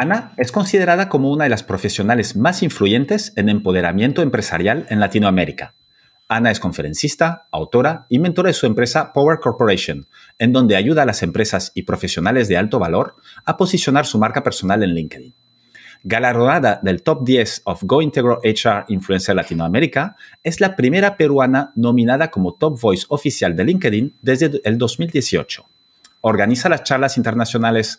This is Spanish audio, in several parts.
Ana es considerada como una de las profesionales más influyentes en empoderamiento empresarial en Latinoamérica. Ana es conferencista, autora y mentora de su empresa Power Corporation, en donde ayuda a las empresas y profesionales de alto valor a posicionar su marca personal en LinkedIn. Galardonada del top 10 of Go Integral HR Influencer Latinoamérica, es la primera peruana nominada como Top Voice oficial de LinkedIn desde el 2018. Organiza las charlas internacionales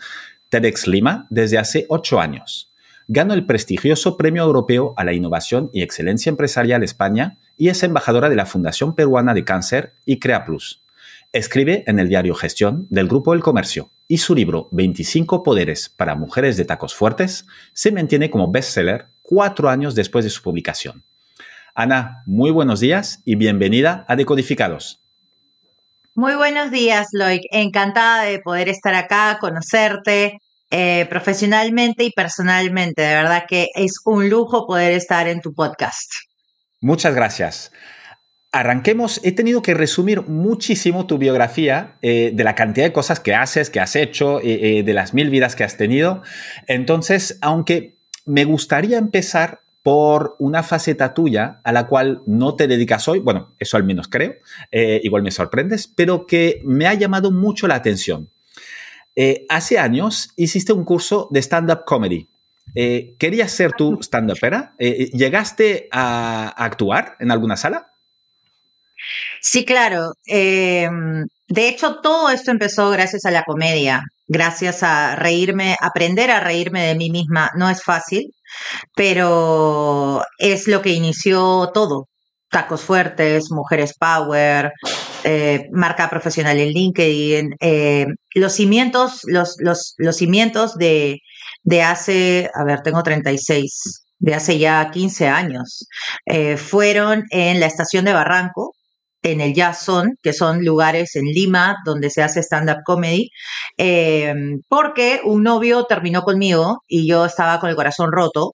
TEDx Lima desde hace ocho años. Ganó el prestigioso Premio Europeo a la Innovación y Excelencia Empresarial España y es embajadora de la Fundación Peruana de Cáncer y Crea Plus. Escribe en el diario Gestión del Grupo El Comercio y su libro 25 Poderes para Mujeres de Tacos Fuertes se mantiene como bestseller cuatro años después de su publicación. Ana, muy buenos días y bienvenida a Decodificados. Muy buenos días, Loic. Encantada de poder estar acá, conocerte eh, profesionalmente y personalmente. De verdad que es un lujo poder estar en tu podcast. Muchas gracias. Arranquemos. He tenido que resumir muchísimo tu biografía eh, de la cantidad de cosas que haces, que has hecho, eh, de las mil vidas que has tenido. Entonces, aunque me gustaría empezar por una faceta tuya a la cual no te dedicas hoy, bueno, eso al menos creo, eh, igual me sorprendes, pero que me ha llamado mucho la atención. Eh, hace años hiciste un curso de stand-up comedy. Eh, ¿Querías ser tu stand-upera? ¿Llegaste a, actuar en alguna sala? Sí, claro. Em, de hecho, todo esto empezó gracias a la comedia, gracias a reírme, aprender a reírme de mí misma. No es fácil, pero es lo que inició todo. Tacos fuertes, mujeres power, eh, marca profesional en LinkedIn, eh, los cimientos, los, los, los cimientos de, de hace, a ver, tengo 36, de hace ya 15 años, eh, fueron en la estación de Barranco, en el Jazzón, que son lugares en Lima donde se hace stand-up comedy, eh, porque un novio terminó conmigo y yo estaba con el corazón roto.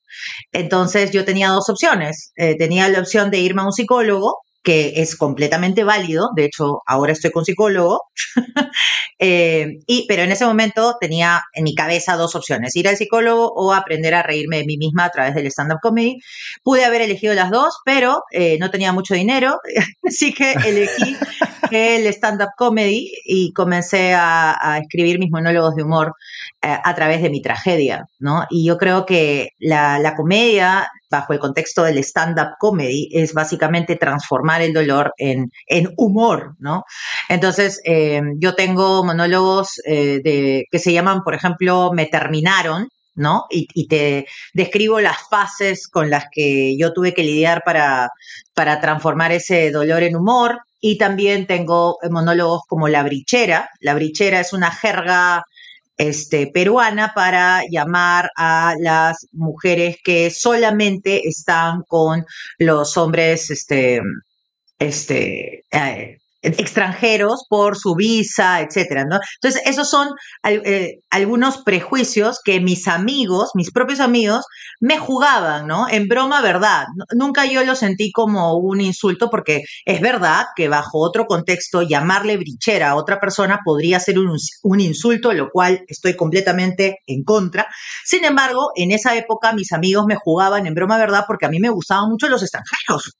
Entonces yo tenía dos opciones. Eh, tenía la opción de irme a un psicólogo que es completamente válido, de hecho ahora estoy con psicólogo, eh, y, pero en ese momento tenía en mi cabeza dos opciones, ir al psicólogo o aprender a reírme de mí misma a través del stand-up comedy. Pude haber elegido las dos, pero eh, no tenía mucho dinero, así que elegí el stand-up comedy y comencé a, escribir mis monólogos de humor eh, a través de mi tragedia, ¿no? Y yo creo que la, la comedia bajo el contexto del stand-up comedy, es básicamente transformar el dolor en, en humor, ¿no? Entonces, eh, yo tengo monólogos eh, de, que se llaman, por ejemplo, Me terminaron, ¿no? Y, y, te describo las fases con las que yo tuve que lidiar para, para transformar ese dolor en humor. Y también tengo monólogos como La Brichera. La Brichera es una jerga este, peruana para llamar a las mujeres que solamente están con los hombres este, este, eh, extranjeros por su visa, etcétera, ¿no? Entonces, esos son eh, algunos prejuicios que mis amigos, mis propios amigos, me jugaban, ¿no? En broma, verdad. Nunca yo lo sentí como un insulto porque es verdad que bajo otro contexto llamarle brichera a otra persona podría ser un, un insulto, lo cual estoy completamente en contra. Sin embargo, en esa época mis amigos me jugaban en broma, verdad, porque a mí me gustaban mucho los extranjeros.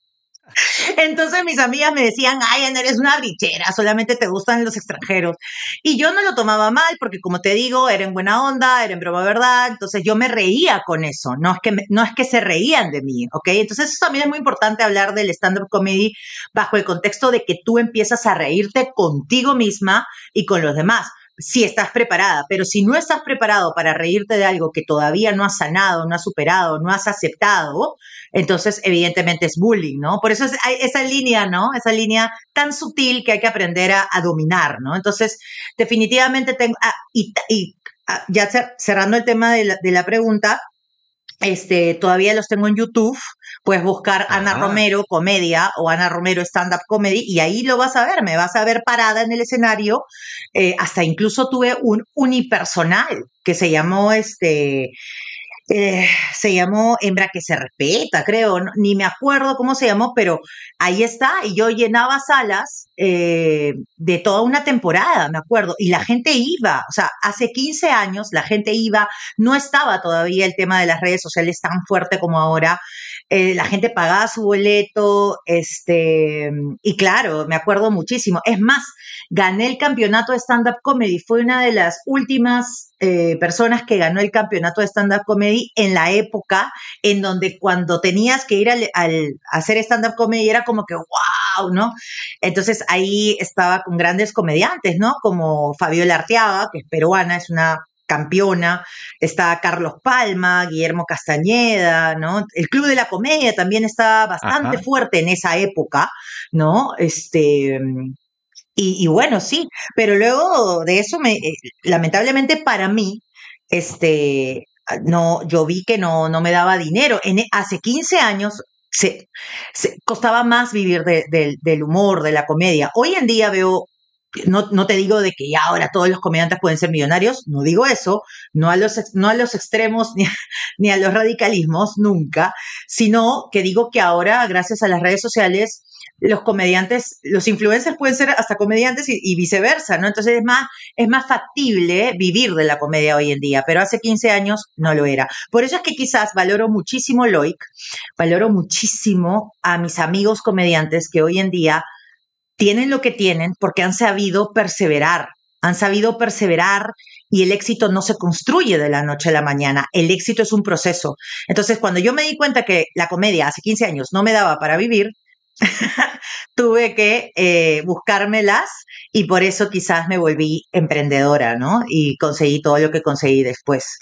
Entonces mis amigas me decían, ay, no eres una brichera, solamente te gustan los extranjeros. Y yo no lo tomaba mal porque, como te digo, era en buena onda, era en broma verdad, entonces yo me reía con eso, no es que, no es que se reían de mí, ¿ok? Entonces eso también es muy importante hablar del stand-up comedy bajo el contexto de que tú empiezas a reírte contigo misma y con los demás si estás preparada, pero si no estás preparado para reírte de algo que todavía no has sanado, no has superado, no has aceptado, entonces evidentemente es bullying, ¿no? Por eso es esa línea, ¿no? Esa línea tan sutil que hay que aprender a, dominar, ¿no? Entonces, definitivamente tengo, ah, y, ah, ya cerrando el tema de la pregunta, este, todavía los tengo en YouTube. Puedes buscar Ana Romero comedia o Ana Romero stand-up comedy y ahí lo vas a ver. Me vas a ver parada en el escenario. Eh, hasta incluso tuve un unipersonal que se llamó este eh, se llamó Hembra que se respeta, creo, ni me acuerdo cómo se llamó, pero ahí está, y yo llenaba salas eh, de toda una temporada, me acuerdo, y la gente iba, o sea, hace 15 años la gente iba, no estaba todavía el tema de las redes sociales tan fuerte como ahora, eh, la gente pagaba su boleto, este, y claro, me acuerdo muchísimo, es más, gané el campeonato de stand-up comedy, fue una de las últimas eh, personas que ganó el campeonato de stand-up comedy en la época en donde cuando tenías que ir al, hacer stand-up comedy era como que wow, ¿no? Entonces ahí estaba con grandes comediantes, ¿no? Como Fabiola Arteaga, que es peruana, es una campeona, está Carlos Palma, Guillermo Castañeda, ¿no? El Club de la Comedia también estaba bastante fuerte en esa época, ¿no? Este, y, bueno, sí, pero luego de eso, me, eh, lamentablemente para mí, este, no, yo vi que no, no me daba dinero. En, hace 15 años se, costaba más vivir del humor, de la comedia. Hoy en día veo, no, no, te digo de que ya ahora todos los comediantes pueden ser millonarios, no digo eso, no a los, no a los extremos ni a los radicalismos, nunca, sino que digo que ahora, gracias a las redes sociales, los comediantes, los influencers pueden ser hasta comediantes y, viceversa, ¿no? Entonces es más, es más factible vivir de la comedia hoy en día, pero hace 15 años no lo era. Por eso es que quizás valoro muchísimo Loic, valoro muchísimo a mis amigos comediantes que hoy en día tienen lo que tienen porque han sabido perseverar, han sabido perseverar y el éxito no se construye de la noche a la mañana, el éxito es un proceso. Entonces, cuando yo me di cuenta que la comedia hace 15 años no me daba para vivir, tuve que eh, buscármelas y por eso quizás me volví emprendedora, ¿no? Y conseguí todo lo que conseguí después.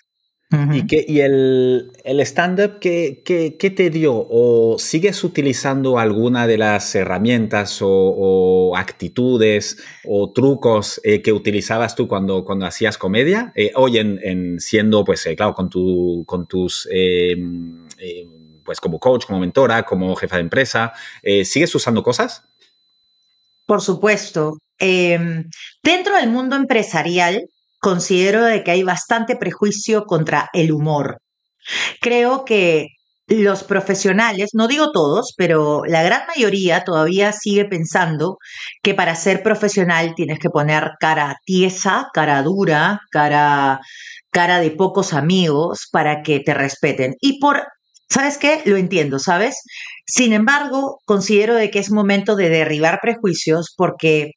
¿Y, qué, y el, el stand-up ¿qué, qué, te dio? ¿O sigues utilizando alguna de las herramientas o, actitudes o trucos eh, que utilizabas tú cuando, cuando hacías comedia? Eh, hoy en, siendo, pues, claro, con, tu, con tus em, pues como coach, como mentora, como jefa de empresa, eh, ¿sigues usando cosas? Por supuesto. Em, dentro del mundo empresarial, considero de que hay bastante prejuicio contra el humor. Creo que los profesionales, no digo todos, pero la gran mayoría todavía sigue pensando que para ser profesional tienes que poner cara tiesa, cara dura, cara, cara de pocos amigos para que te respeten. Y por ¿Sabes qué? Lo entiendo, ¿sabes? Sin embargo, considero de que es momento de derribar prejuicios porque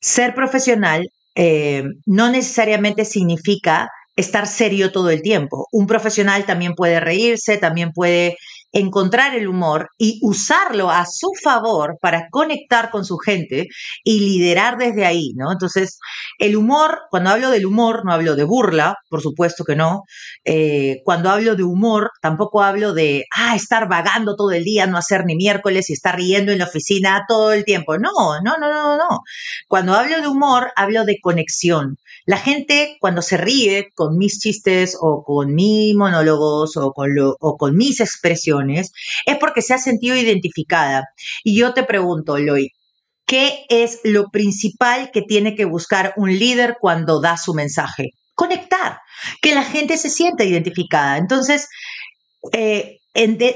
ser profesional eh, no necesariamente significa estar serio todo el tiempo. Un profesional también puede reírse, también puede encontrar el humor y usarlo a su favor para conectar con su gente y liderar desde ahí, ¿no? Entonces, el humor, cuando hablo del humor, no hablo de burla, por supuesto que no. Eh, cuando hablo de humor, tampoco hablo de, ah, estar vagando todo el día, no hacer ni miércoles y estar riendo en la oficina todo el tiempo. No, no, no, no, no. Cuando hablo de humor, hablo de conexión. La gente, cuando se ríe con mis chistes o con mis monólogos o con, o con mis expresiones, es porque se ha sentido identificada. Y yo te pregunto, Loy, ¿qué es lo principal que tiene que buscar un líder cuando da su mensaje? Conectar, que la gente se sienta identificada. Entonces, eh,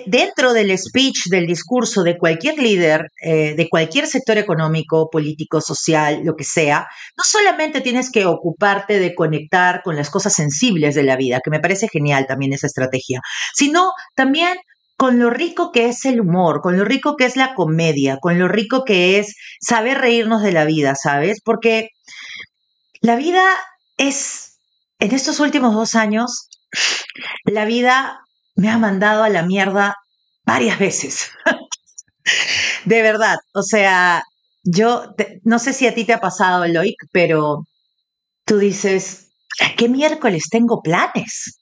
dentro del speech, del discurso de cualquier líder, eh, de cualquier sector económico, político, social, lo que sea, no solamente tienes que ocuparte de conectar con las cosas sensibles de la vida, que me parece genial también esa estrategia, sino también con lo rico que es el humor, con lo rico que es la comedia, con lo rico que es saber reírnos de la vida, ¿sabes? Porque la vida es, en estos últimos dos años, la vida me ha mandado a la mierda varias veces. de verdad, o sea, yo no sé si a ti te ha pasado, Loic, pero tú dices, ¿qué miércoles tengo planes?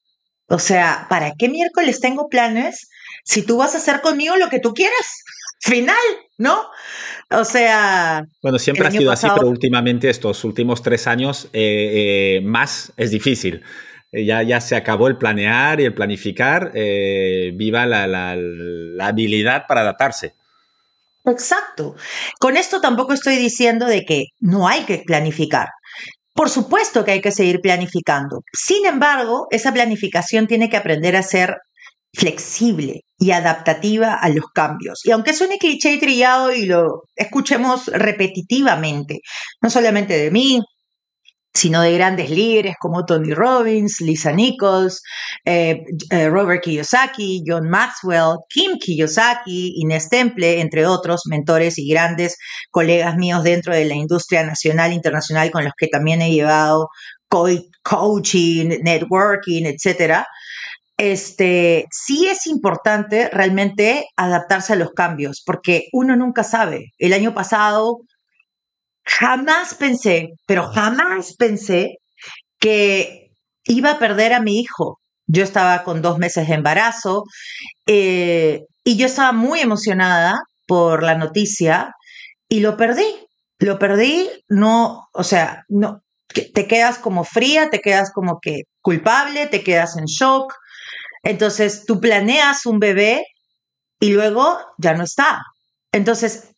O sea, ¿para qué miércoles tengo planes si tú vas a hacer conmigo lo que tú quieras, final, ¿no? O sea... Bueno, siempre ha sido así, pero últimamente estos últimos tres años eh, eh, más es difícil. Eh, ya, ya se acabó el planear y el planificar, eh, viva la, la, habilidad para adaptarse. Exacto. Con esto tampoco estoy diciendo de que no hay que planificar. Por supuesto que hay que seguir planificando. Sin embargo, esa planificación tiene que aprender a ser flexible y adaptativa a los cambios. Y aunque suene cliché y trillado y lo escuchemos repetitivamente, no solamente de mí, sino de grandes líderes como Tony Robbins, Lisa Nichols, eh, eh, Robert Kiyosaki, John Maxwell, Kim Kiyosaki, Inés Temple, entre otros mentores y grandes colegas míos dentro de la industria nacional e internacional con los que también he llevado coaching, networking, etcétera. Este, sí es importante realmente adaptarse a los cambios, porque uno nunca sabe. El año pasado Jamás pensé, pero jamás pensé que iba a perder a mi hijo. Yo estaba con dos meses de embarazo eh, y yo estaba muy emocionada por la noticia y lo perdí. Lo perdí, no, o sea, no, te quedas como fría, te quedas como que culpable, te quedas en shock. Entonces tú planeas un bebé y luego ya no está. Entonces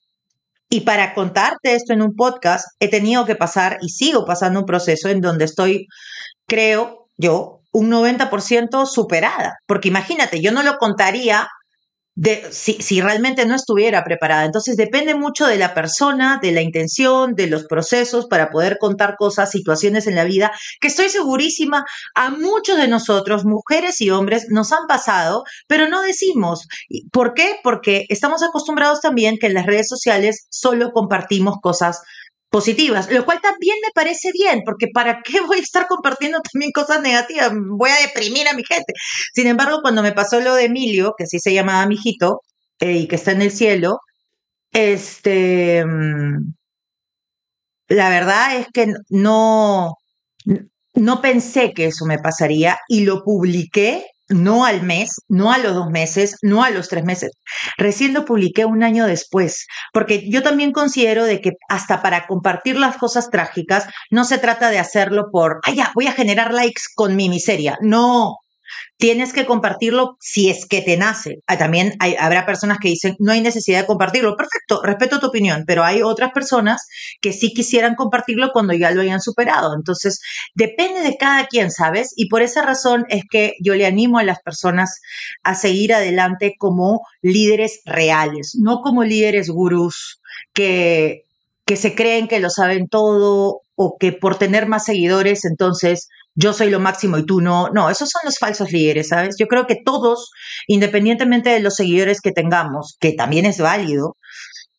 y para contarte esto en un podcast, he tenido que pasar y sigo pasando un proceso en donde estoy, creo yo, un 90% superada. Porque imagínate, yo no lo contaría de, si, si, realmente no estuviera preparada. Entonces depende mucho de la persona, de la intención, de los procesos para poder contar cosas, situaciones en la vida que estoy segurísima a muchos de nosotros, mujeres y hombres, nos han pasado, pero no decimos. ¿Por qué? Porque estamos acostumbrados también que en las redes sociales solo compartimos cosas positivas, lo cual también me parece bien, porque ¿para qué voy a estar compartiendo también cosas negativas? Voy a deprimir a mi gente. Sin embargo, cuando me pasó lo de Emilio, que así se llamaba mi hijito, eh, y que está en el cielo, este, mm, la verdad es que no, no pensé que eso me pasaría y lo publiqué no al mes, no a los dos meses, no a los tres meses. Recién lo publiqué un año después, porque yo también considero de que hasta para compartir las cosas trágicas no se trata de hacerlo por, ay, ya, voy a generar likes con mi miseria. No, tienes que compartirlo si es que te nace. Ah, también hay, habrá personas que dicen, no hay necesidad de compartirlo. Perfecto, respeto tu opinión, pero hay otras personas que sí quisieran compartirlo cuando ya lo hayan superado. Entonces, depende de cada quien, ¿sabes? Y por esa razón es que yo le animo a las personas a seguir adelante como líderes reales, no como líderes gurús que, que se creen que lo saben todo o que por tener más seguidores entonces yo soy lo máximo y tú no. No, esos son los falsos líderes, ¿sabes? Yo creo que todos, independientemente de los seguidores que tengamos, que también es válido,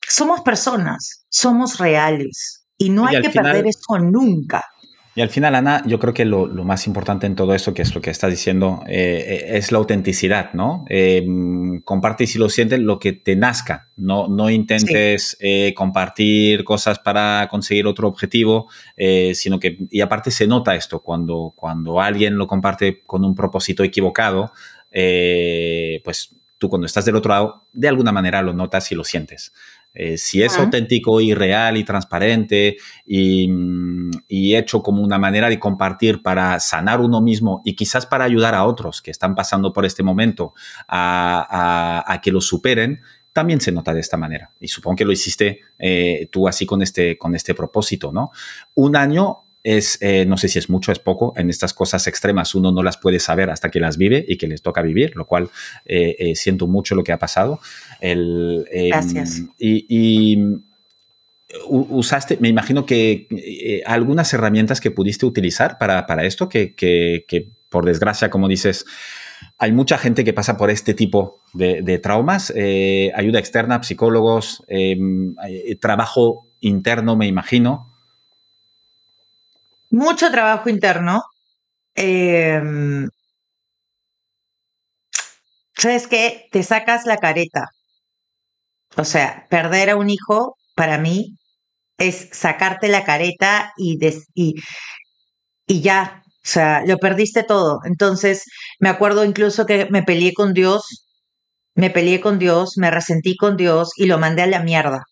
somos personas, somos reales y no hay que perder eso nunca. Y al final, Ana, yo creo que lo, más importante en todo eso, que es lo que estás diciendo, eh, eh, es la autenticidad, ¿no? Eh, comparte si lo sientes lo que te nazca. No, no intentes compartir cosas para conseguir otro objetivo, sino que, y aparte se nota esto, cuando, cuando alguien lo comparte con un propósito equivocado, pues tú cuando estás del otro lado, de alguna manera lo notas y lo sientes. Eh, si es auténtico y real y transparente mm, y, hecho como una manera de compartir para sanar uno mismo y quizás para ayudar a otros que están pasando por este momento a, que lo superen, también se nota de esta manera. Y supongo que lo hiciste eh, tú así con este, con este propósito, ¿no? Un año es, eh, no sé si es mucho, es poco, en estas cosas extremas uno no las puede saber hasta que las vive y que les toca vivir, lo cual eh, eh, siento mucho lo que ha pasado. El, em, Gracias. Y, usaste, me imagino que algunas herramientas que pudiste utilizar para, esto, que, que, por desgracia, como dices, hay mucha gente que pasa por este tipo de, traumas, ayuda externa, psicólogos, em, trabajo interno, me imagino mucho trabajo interno. Em, ¿Sabes qué? Te sacas la careta. O sea, perder a un hijo para mí es sacarte la careta y, y, y ya, o sea, lo perdiste todo. Entonces, me acuerdo incluso que me peleé con Dios, me peleé con Dios, me resentí con Dios y lo mandé a la mierda.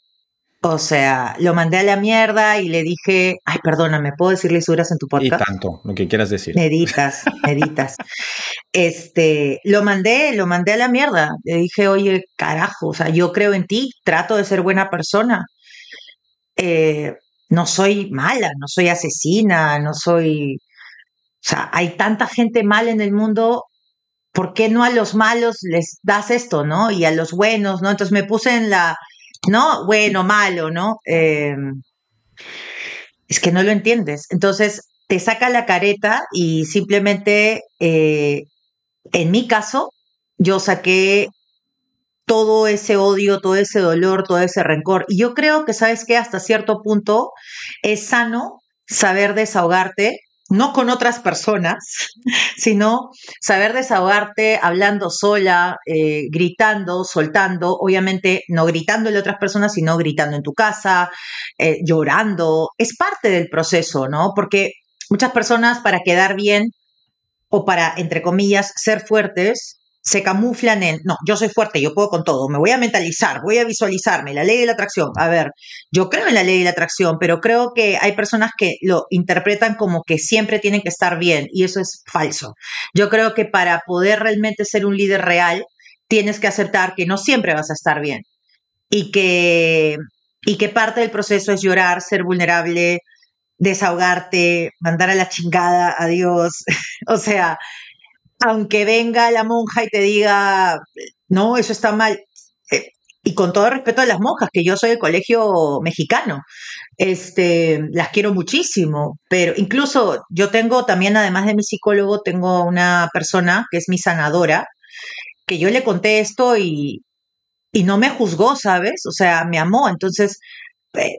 O sea, lo mandé a la mierda y le dije, ay, perdóname, ¿puedo decir lisuras en tu podcast? Y tanto, lo que quieras decir. Meditas, meditas. Este, lo mandé, lo mandé a la mierda. Le dije, oye, carajo, o sea, yo creo en ti, trato de ser buena persona. Eh, no soy mala, no soy asesina, no soy... O sea, hay tanta gente mala en el mundo, ¿por qué no a los malos les das esto, no? Y a los buenos, ¿no? Entonces me puse en la ¿no? Bueno, malo, ¿no? Eh, es que no lo entiendes. Entonces, te saca la careta y simplemente, eh, en mi caso, yo saqué todo ese odio, todo ese dolor, todo ese rencor. Y yo creo que, ¿sabes qué? Hasta cierto punto es sano saber desahogarte no con otras personas, sino saber desahogarte hablando sola, eh, gritando, soltando, obviamente no gritándole a otras personas, sino gritando en tu casa, eh, llorando. Es parte del proceso, ¿no? Porque muchas personas para quedar bien o para, entre comillas, ser fuertes, se camuflan en, no, yo soy fuerte, yo puedo con todo, me voy a mentalizar, voy a visualizarme, la ley de la atracción. A ver, yo creo en la ley de la atracción, pero creo que hay personas que lo interpretan como que siempre tienen que estar bien y eso es falso. Yo creo que para poder realmente ser un líder real, tienes que aceptar que no siempre vas a estar bien y que, y que parte del proceso es llorar, ser vulnerable, desahogarte, mandar a la chingada a Dios. o sea, aunque venga la monja y te diga, no, eso está mal, eh, y con todo respeto a las monjas, que yo soy del colegio mexicano, este, las quiero muchísimo, pero incluso yo tengo también, además de mi psicólogo, tengo una persona que es mi sanadora, que yo le conté esto y, y no me juzgó, ¿sabes? O sea, me amó, entonces, eh,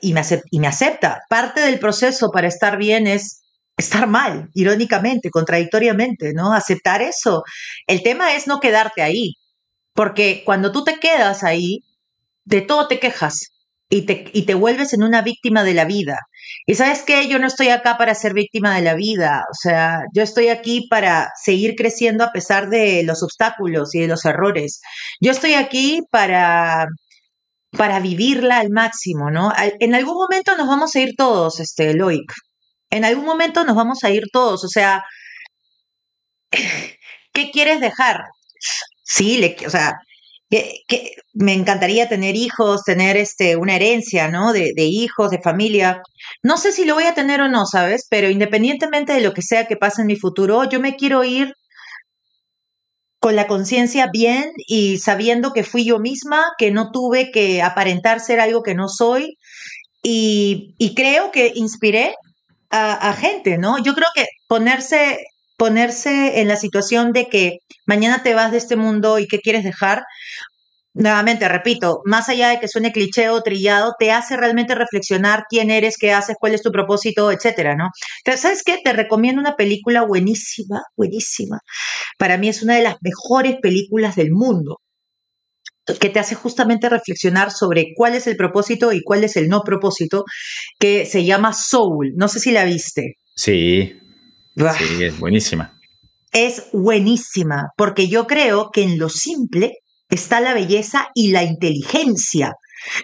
y, me y me acepta. Parte del proceso para estar bien es estar mal, irónicamente, contradictoriamente, ¿no? Aceptar eso. El tema es no quedarte ahí, porque cuando tú te quedas ahí, de todo te quejas y te, y te vuelves en una víctima de la vida. Y sabes qué, yo no estoy acá para ser víctima de la vida, o sea, yo estoy aquí para seguir creciendo a pesar de los obstáculos y de los errores. Yo estoy aquí para para vivirla al máximo, ¿no? En algún momento nos vamos a ir todos, este, Loic en algún momento nos vamos a ir todos, o sea, ¿qué quieres dejar? Sí, le, o sea, que, me encantaría tener hijos, tener este, una herencia, ¿no? De, hijos, de familia. No sé si lo voy a tener o no, ¿sabes? Pero independientemente de lo que sea que pase en mi futuro, yo me quiero ir con la conciencia bien y sabiendo que fui yo misma, que no tuve que aparentar ser algo que no soy. Y creo que inspiré a, gente, ¿no? Yo creo que ponerse, ponerse en la situación de que mañana te vas de este mundo y qué quieres dejar, nuevamente, repito, más allá de que suene cliché o trillado, te hace realmente reflexionar quién eres, qué haces, cuál es tu propósito, etcétera, ¿no? ¿Sabes qué? Te recomiendo una película buenísima, buenísima. Para mí es una de las mejores películas del mundo que te hace justamente reflexionar sobre cuál es el propósito y cuál es el no propósito, que se llama Soul. No sé si la viste. Sí, sí, es buenísima. Es buenísima, porque yo creo que en lo simple está la belleza y la inteligencia.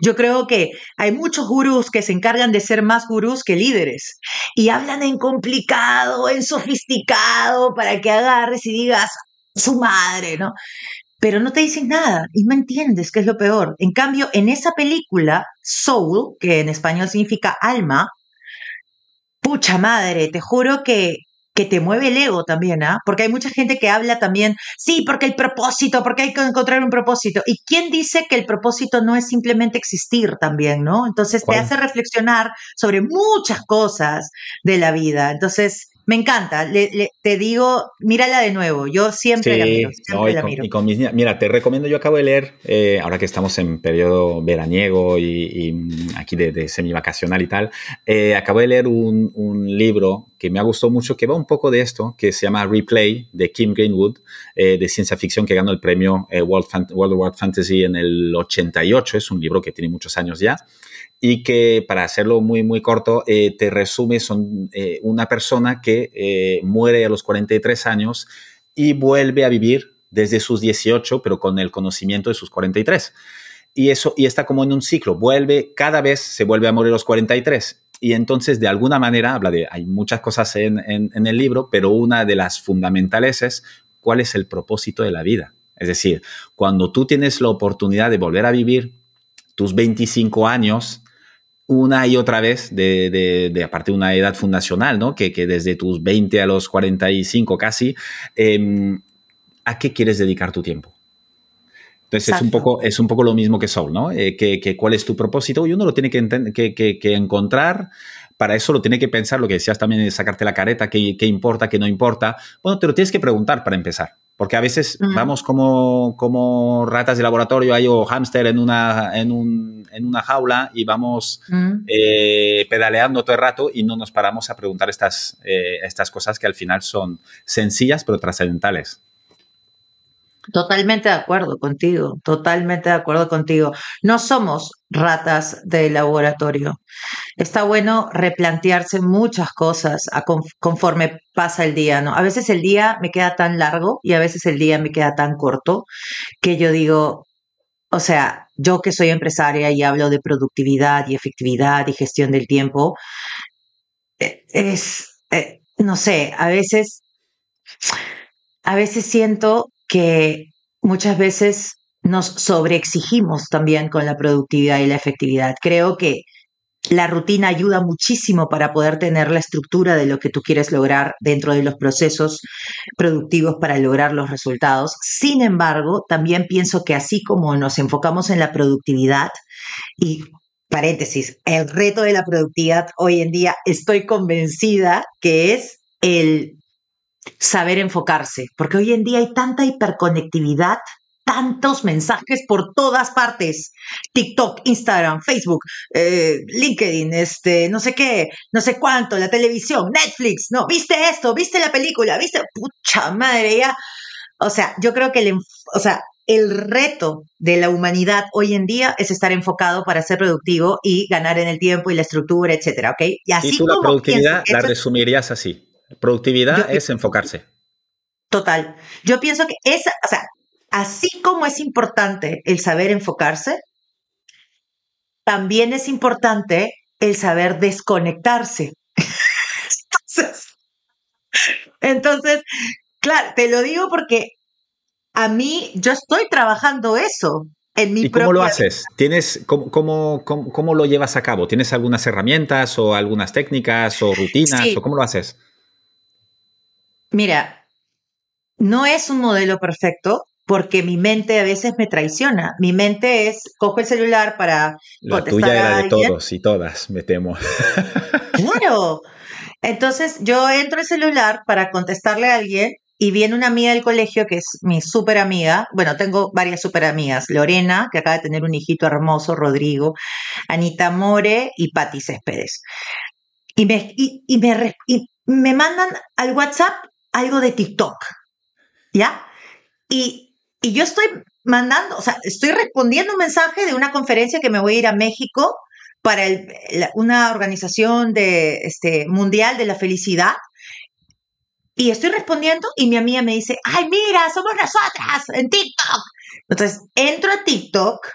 Yo creo que hay muchos gurús que se encargan de ser más gurús que líderes y hablan en complicado, en sofisticado, para que agarres y digas su madre, ¿no? Pero no te dicen nada y no entiendes qué es lo peor. En cambio, en esa película, Soul, que en español significa alma, pucha madre, te juro que, que te mueve el ego también, ¿ah? Porque hay mucha gente que habla también, sí, porque el propósito, porque hay que encontrar un propósito. ¿Y quién dice que el propósito no es simplemente existir también, ¿no? Entonces te hace reflexionar sobre muchas cosas de la vida. Entonces, me encanta, te digo, mírala de nuevo, yo siempre la miro. y con, mis mira, te recomiendo, yo acabo de leer, eh, ahora que estamos en periodo veraniego y, aquí de, de semivacacional y tal, eh, acabo de leer un, libro que me ha gustado mucho, que va un poco de esto, que se llama Replay, de Kim Greenwood, eh, de ciencia ficción, que ganó el premio World, World of War Fantasy en el 88, es un libro que tiene muchos años ya y que, para hacerlo muy, muy corto, eh, te resume, son eh, una persona que eh, muere a los 43 años y vuelve a vivir desde sus 18, pero con el conocimiento de sus 43. y eso, y está como en un ciclo, vuelve, cada vez se vuelve a morir a los 43. Y entonces, de alguna manera, habla de, hay muchas cosas en, en el libro, pero una de las fundamentales es cuál es el propósito de la vida. Es decir, cuando tú tienes la oportunidad de volver a vivir tus 25 años, una y otra vez, de, de, de aparte de una edad fundacional, ¿no? Que, que, desde tus 20 a los 45 casi, eh, ¿a qué quieres dedicar tu tiempo? Entonces es un, poco, es un poco lo mismo que Soul, ¿no? Eh, que, que, cuál es tu propósito y uno lo tiene que, que, encontrar. Para eso lo tiene que pensar, lo que decías también de sacarte la careta, qué, qué importa, qué no importa. Bueno, te lo tienes que preguntar para empezar. Porque a veces vamos como, como ratas de laboratorio ahí o hámster en una, en, un, en una jaula y vamos eh, pedaleando todo el rato y no nos paramos a preguntar estas, eh, estas cosas que al final son sencillas pero trascendentales. Totalmente de acuerdo contigo, totalmente de acuerdo contigo. No somos ratas de laboratorio. Está bueno replantearse muchas cosas conforme pasa el día, ¿no? A veces el día me queda tan largo y a veces el día me queda tan corto que yo digo, o sea, yo que soy empresaria y hablo de productividad y efectividad y gestión del tiempo, e, es, eh, no sé, a veces, a veces siento que muchas veces nos sobreexigimos también con la productividad y la efectividad. Creo que la rutina ayuda muchísimo para poder tener la estructura de lo que tú quieres lograr dentro de los procesos productivos para lograr los resultados. Sin embargo, también pienso que así como nos enfocamos en la productividad y paréntesis, el reto de la productividad hoy en día estoy convencida que es el saber enfocarse, porque hoy en día hay tanta hiperconectividad, tantos mensajes por todas partes, TikTok, Instagram, Facebook, eh, LinkedIn, este, no sé qué, no sé cuánto, la televisión, Netflix, no, viste esto, viste la película, viste, pucha madre, ya, o sea, yo creo que el, o sea, el reto de la humanidad hoy en día es estar enfocado para ser productivo y ganar en el tiempo y la estructura, etcétera, ¿ok? Y así tú la productividad la resumirías así. Productividad es enfocarse. Total. Yo pienso que esa, o sea, así como es importante el saber enfocarse, también es importante el saber desconectarse. entonces, entonces, claro, te lo digo porque a mí yo estoy trabajando eso. En mi ¿Y cómo lo haces? ¿Tienes, cómo, cómo, cómo, lo llevas a cabo? ¿Tienes algunas herramientas o algunas técnicas o rutinas o cómo lo haces? Mira, no es un modelo perfecto porque mi mente a veces me traiciona. Mi mente es, cojo el celular para... La tuya era de todos y todas, me temo. Claro. Entonces yo entro al celular para contestarle a alguien y viene una amiga del colegio que es mi súper amiga. Bueno, tengo varias súper amigas. Lorena, que acaba de tener un hijito hermoso, Rodrigo, Anita More y Patti Céspedes. Y me, y, me, y me mandan al WhatsApp algo de TikTok, ¿ya? Y, y yo estoy mandando, o sea, estoy respondiendo un mensaje de una conferencia que me voy a ir a México para una organización de, este, mundial de la felicidad. Y estoy respondiendo y mi amiga me dice, ay, mira, somos nosotras en TikTok. Entonces, entro a TikTok,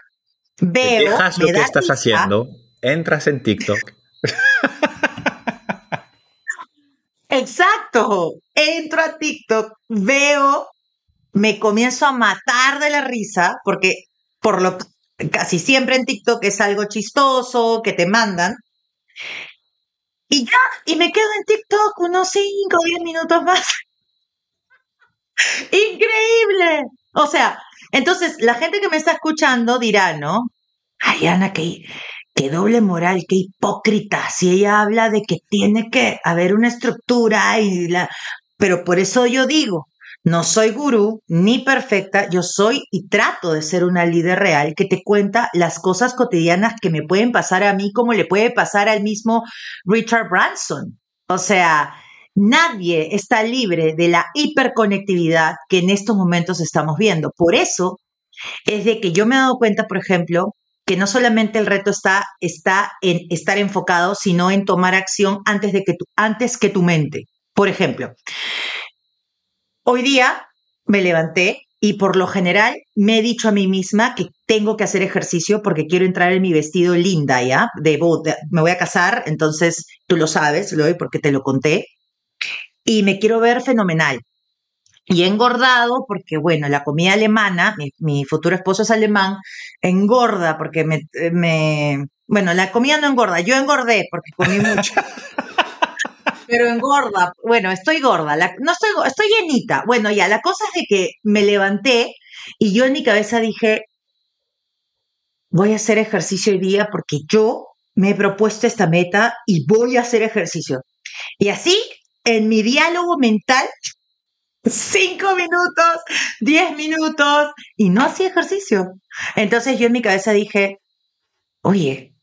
veo... Dejas lo que estás haciendo, entras en TikTok. Exacto. Entro a TikTok, veo, me comienzo a matar de la risa, porque por lo casi siempre en TikTok es algo chistoso que te mandan. Y ya, y me quedo en TikTok unos 5 o 10 minutos más. Increíble. O sea, entonces la gente que me está escuchando dirá, ¿no? Ay, Ana, que qué doble moral, qué hipócrita. Si ella habla de que tiene que haber una estructura y la... Pero por eso yo digo, no soy gurú ni perfecta, yo soy y trato de ser una líder real que te cuenta las cosas cotidianas que me pueden pasar a mí como le puede pasar al mismo Richard Branson. O sea, nadie está libre de la hiperconectividad que en estos momentos estamos viendo. Por eso es de que yo me he dado cuenta, por ejemplo, que no solamente el reto está, está en estar enfocado, sino en tomar acción antes, de que tu, antes que tu mente. Por ejemplo, hoy día me levanté y por lo general me he dicho a mí misma que tengo que hacer ejercicio porque quiero entrar en mi vestido linda, ¿ya? De me voy a casar, entonces tú lo sabes, lo porque te lo conté, y me quiero ver fenomenal. Y he engordado porque, bueno, la comida alemana, mi, futuro esposo es alemán, engorda porque me, me, bueno, la comida no engorda, yo engordé porque comí mucho. pero engorda. Bueno, estoy gorda, no estoy, estoy llenita. Bueno, ya, la cosa es de que me levanté y yo en mi cabeza dije, voy a hacer ejercicio hoy día porque yo me he propuesto esta meta y voy a hacer ejercicio. Y así, en mi diálogo mental, cinco minutos, diez minutos, y no hacía ejercicio. Entonces yo en mi cabeza dije, oye,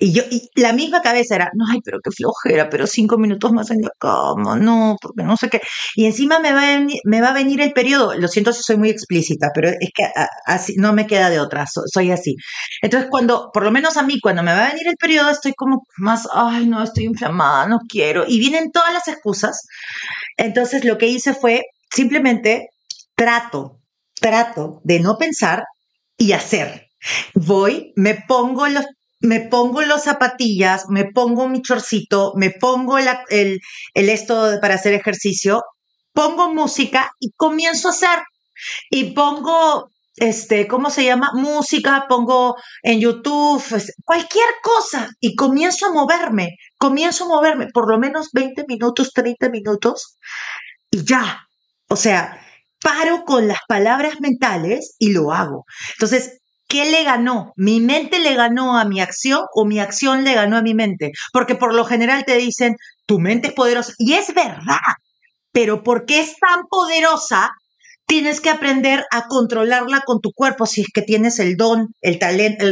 y yo, y la misma cabeza era, no, ay, pero qué flojera, pero cinco minutos más en la cama, no, porque no sé qué. Y encima me va a venir, me va a venir el periodo, lo siento si soy muy explícita, pero es que así no me queda de otra, soy así. Entonces, cuando, por lo menos a mí, cuando me va a venir el periodo, estoy como más, ay, no, estoy inflamada, no quiero. Y vienen todas las excusas. Entonces, lo que hice fue simplemente trato, trato de no pensar y hacer. Voy, me pongo los me pongo las zapatillas, me pongo mi chorcito, me pongo el, el esto para hacer ejercicio, pongo música y comienzo a hacer. Y pongo, este, ¿cómo se llama? Música, pongo en YouTube, cualquier cosa y comienzo a moverme, comienzo a moverme por lo menos 20 minutos, 30 minutos y ya. O sea, paro con las palabras mentales y lo hago. Entonces, ¿Qué le ganó? ¿Mi mente le ganó a mi acción o mi acción le ganó a mi mente? Porque por lo general te dicen, tu mente es poderosa. Y es verdad, pero porque es tan poderosa, tienes que aprender a controlarla con tu cuerpo si es que tienes el don, el talento,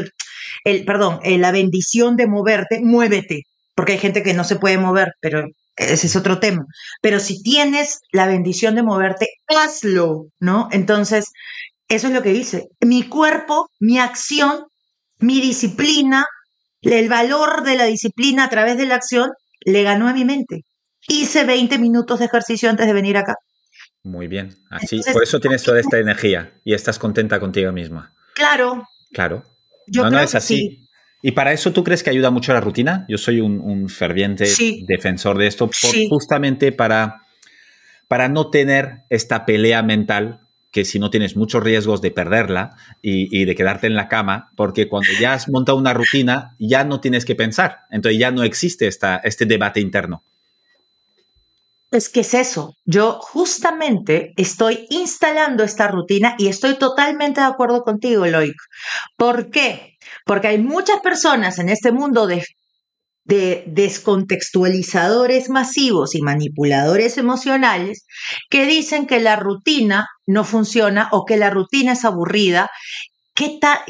el, perdón, eh, la bendición de moverte, muévete. Porque hay gente que no se puede mover, pero ese es otro tema. Pero si tienes la bendición de moverte, hazlo, ¿no? Entonces, eso es lo que dice. Mi cuerpo, mi acción, mi disciplina, el valor de la disciplina a través de la acción le ganó a mi mente. Hice 20 minutos de ejercicio antes de venir acá. Muy bien. Así, por eso tienes toda esta energía y estás contenta contigo misma. Claro. Claro. Yo no, es así. ¿Y para eso tú crees que ayuda mucho la rutina? Yo soy un, ferviente defensor de esto, justamente para, para no tener esta pelea mental que si no tienes muchos riesgos de perderla y, de quedarte en la cama, porque cuando ya has montado una rutina, ya no tienes que pensar. Entonces ya no existe esta, este debate interno. Es que es eso. Yo justamente estoy instalando esta rutina y estoy totalmente de acuerdo contigo, Loic. ¿Por qué? Porque hay muchas personas en este mundo de de descontextualizadores masivos y manipuladores emocionales que dicen que la rutina no funciona o que la rutina es aburrida. ¿Qué, tal?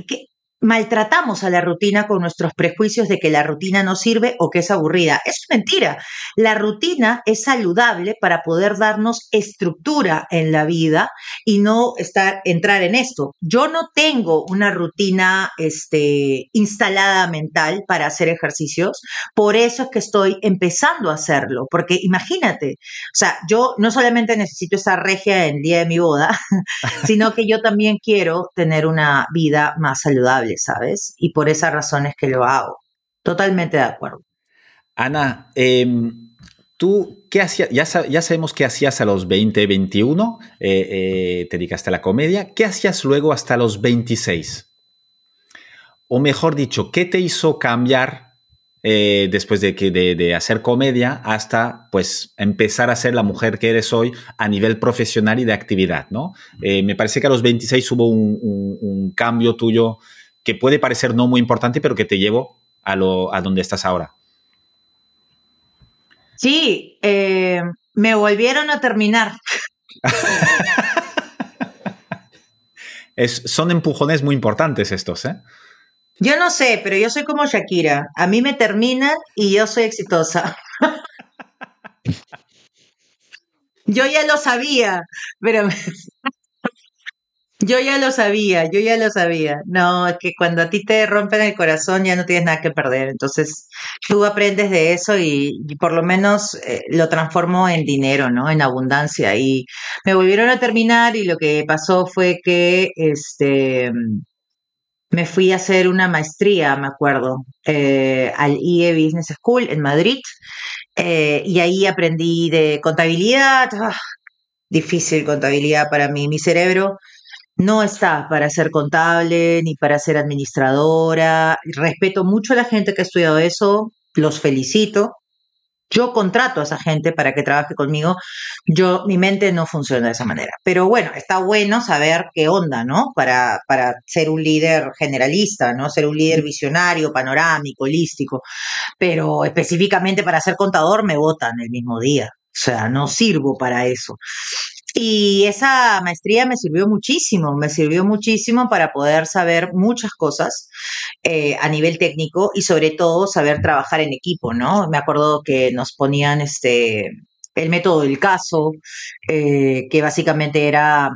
Maltratamos a la rutina con nuestros prejuicios de que la rutina no sirve o que es aburrida. Es mentira. La rutina es saludable para poder darnos estructura en la vida y no estar entrar en esto. Yo no tengo una rutina este, instalada mental para hacer ejercicios, por eso es que estoy empezando a hacerlo, porque imagínate, o sea, yo no solamente necesito esa regia el día de mi boda, sino que yo también quiero tener una vida más saludable. ¿Sabes? Y por esa razón es que lo hago. Totalmente de acuerdo. Ana, em, tú, ¿qué hacías? Ya, sabemos qué hacías a los 20, 21, eh, eh, te dedicaste a la comedia. ¿Qué hacías luego hasta los 26? O mejor dicho, ¿qué te hizo cambiar eh, después de, que, de, hacer comedia hasta pues empezar a ser la mujer que eres hoy a nivel profesional y de actividad, ¿no? me parece que a los 26 hubo un cambio tuyo que puede parecer no muy importante, pero que te llevo a, lo, a donde estás ahora. Sí, eh, me volvieron a terminar. son empujones muy importantes estos, ¿eh? Yo no sé, pero yo soy como Shakira. A mí me terminan y yo soy exitosa. yo ya lo sabía, pero Yo ya lo sabía, yo ya lo sabía. No, es que cuando a ti te rompen el corazón ya no tienes nada que perder. Entonces, tú aprendes de eso y, por lo menos eh, lo transformo en dinero, ¿no? En abundancia. Y me volvieron a terminar y lo que pasó fue que, este, me fui a hacer una maestría, me acuerdo, eh, al IE Business School en Madrid. Eh, y ahí aprendí de contabilidad. Ah, difícil contabilidad para mí. Mi cerebro no está para ser contable ni para ser administradora. Respeto mucho a la gente que ha estudiado eso, los felicito. Yo contrato a esa gente para que trabaje conmigo. Yo, mi mente no funciona de esa manera. Pero bueno, está bueno saber qué onda, ¿no? Para, para ser un líder generalista, ¿no? Ser un líder visionario, panorámico, holístico. Pero específicamente para ser contador me votan el mismo día. O sea, no sirvo para eso. Y esa maestría me sirvió muchísimo, me sirvió muchísimo para poder saber muchas cosas eh, a nivel técnico y sobre todo saber trabajar en equipo, ¿no? Me acuerdo que nos ponían este el método del caso, eh, que básicamente era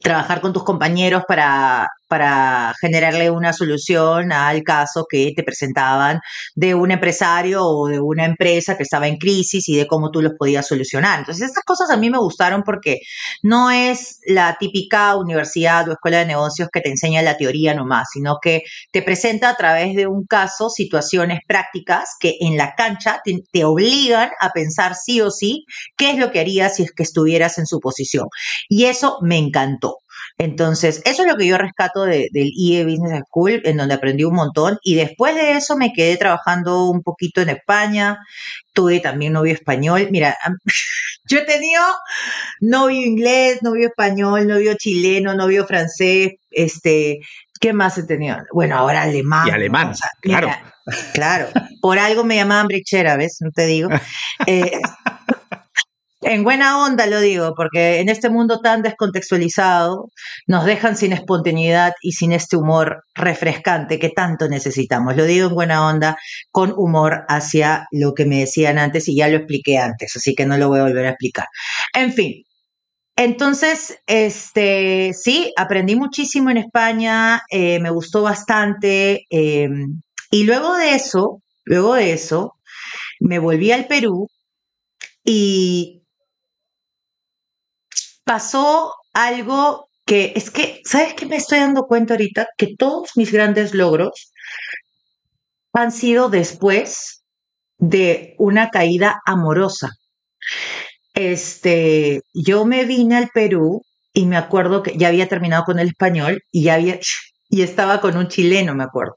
trabajar con tus compañeros para, para generarle una solución al caso que te presentaban de un empresario o de una empresa que estaba en crisis y de cómo tú los podías solucionar. Entonces, estas cosas a mí me gustaron porque no es la típica universidad o escuela de negocios que te enseña la teoría nomás, sino que te presenta a través de un caso situaciones prácticas que en la cancha te, te obligan a pensar sí o sí qué es lo que harías si es que estuvieras en su posición. Y eso me encantó. Entonces, eso es lo que yo rescato del IE Business School, en donde aprendí un montón. Y después de eso me quedé trabajando un poquito en España. Tuve también novio español. Mira, yo he tenido novio inglés, novio español, novio chileno, novio francés, este, ¿qué más he tenido? Bueno, ahora alemán. Y alemán, claro. claro, por algo me llamaban brichera, ¿ves? No te digo. Eh, en buena onda lo digo, porque en este mundo tan descontextualizado nos dejan sin espontaneidad y sin este humor refrescante que tanto necesitamos. Lo digo en buena onda, con humor hacia lo que me decían antes y ya lo expliqué antes, así que no lo voy a volver a explicar. En fin, entonces, este, sí, aprendí muchísimo en España, eh, me gustó bastante. Em, y luego de eso, luego de eso, me volví al Perú y pasó algo que es que, ¿sabes qué me estoy dando cuenta ahorita? Que todos mis grandes logros han sido después de una caída amorosa. Este, yo me vine al Perú y me acuerdo que ya había terminado con el español y ya había y estaba con un chileno, me acuerdo.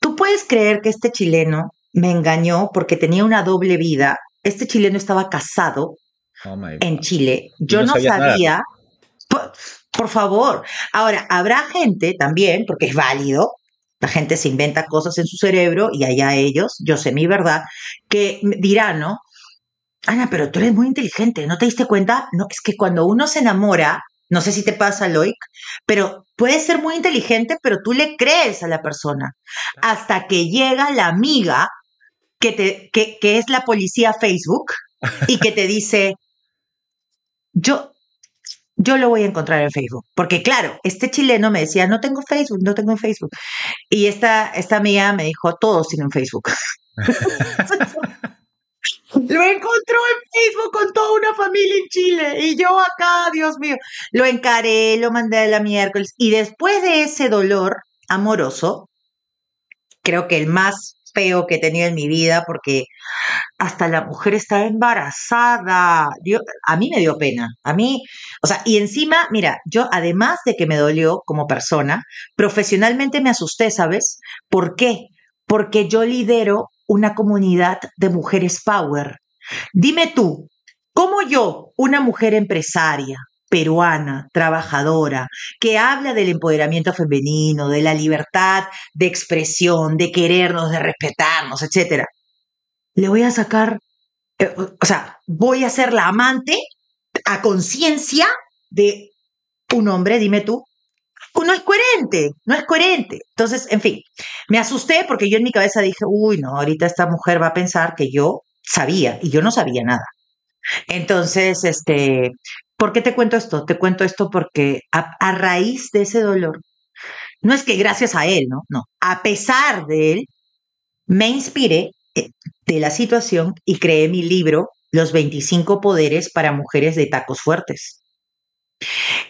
Tú puedes creer que este chileno me engañó porque tenía una doble vida. Este chileno estaba casado Oh en Chile. Yo no, sabía. Por, favor. Ahora, habrá gente también, porque es válido, la gente se inventa cosas en su cerebro y allá ellos, yo sé mi verdad, que dirán, ¿no? Ana, pero tú eres muy inteligente, ¿no te diste cuenta? No, es que cuando uno se enamora, no sé si te pasa, Loic, pero puedes ser muy inteligente, pero tú le crees a la persona. Hasta que llega la amiga que, te, que, que es la policía Facebook y que te dice, yo, yo lo voy a encontrar en Facebook. Porque claro, este chileno me decía, no tengo Facebook, no tengo Facebook. Y esta, esta amiga me dijo, todos tienen Facebook. Lo encontró en Facebook con toda una familia en Chile y yo acá, Dios mío, lo encaré, lo mandé a la miércoles y después de ese dolor amoroso, creo que el más feo que he tenido en mi vida porque hasta la mujer está embarazada. a mí me dio pena. A mí, o sea, y encima, mira, yo además de que me dolió como persona, profesionalmente me asusté, ¿sabes? ¿Por qué? Porque yo lidero una comunidad de mujeres power. Dime tú, ¿cómo yo, una mujer empresaria, peruana, trabajadora, que habla del empoderamiento femenino, de la libertad de expresión, de querernos, de respetarnos, etcétera. Le voy a sacar, eh, o sea, voy a ser la amante a conciencia de un hombre, dime tú. No es coherente, no es coherente. Entonces, en fin, me asusté porque yo en mi cabeza dije, uy, no, ahorita esta mujer va a pensar que yo sabía y yo no sabía nada. Entonces, este, ¿Por qué te cuento esto? Te cuento esto porque a, raíz de ese dolor, no es que gracias a él, ¿no? No, a pesar de él, me inspiré eh, de la situación y creé mi libro, Los 25 poderes para mujeres de tacos fuertes.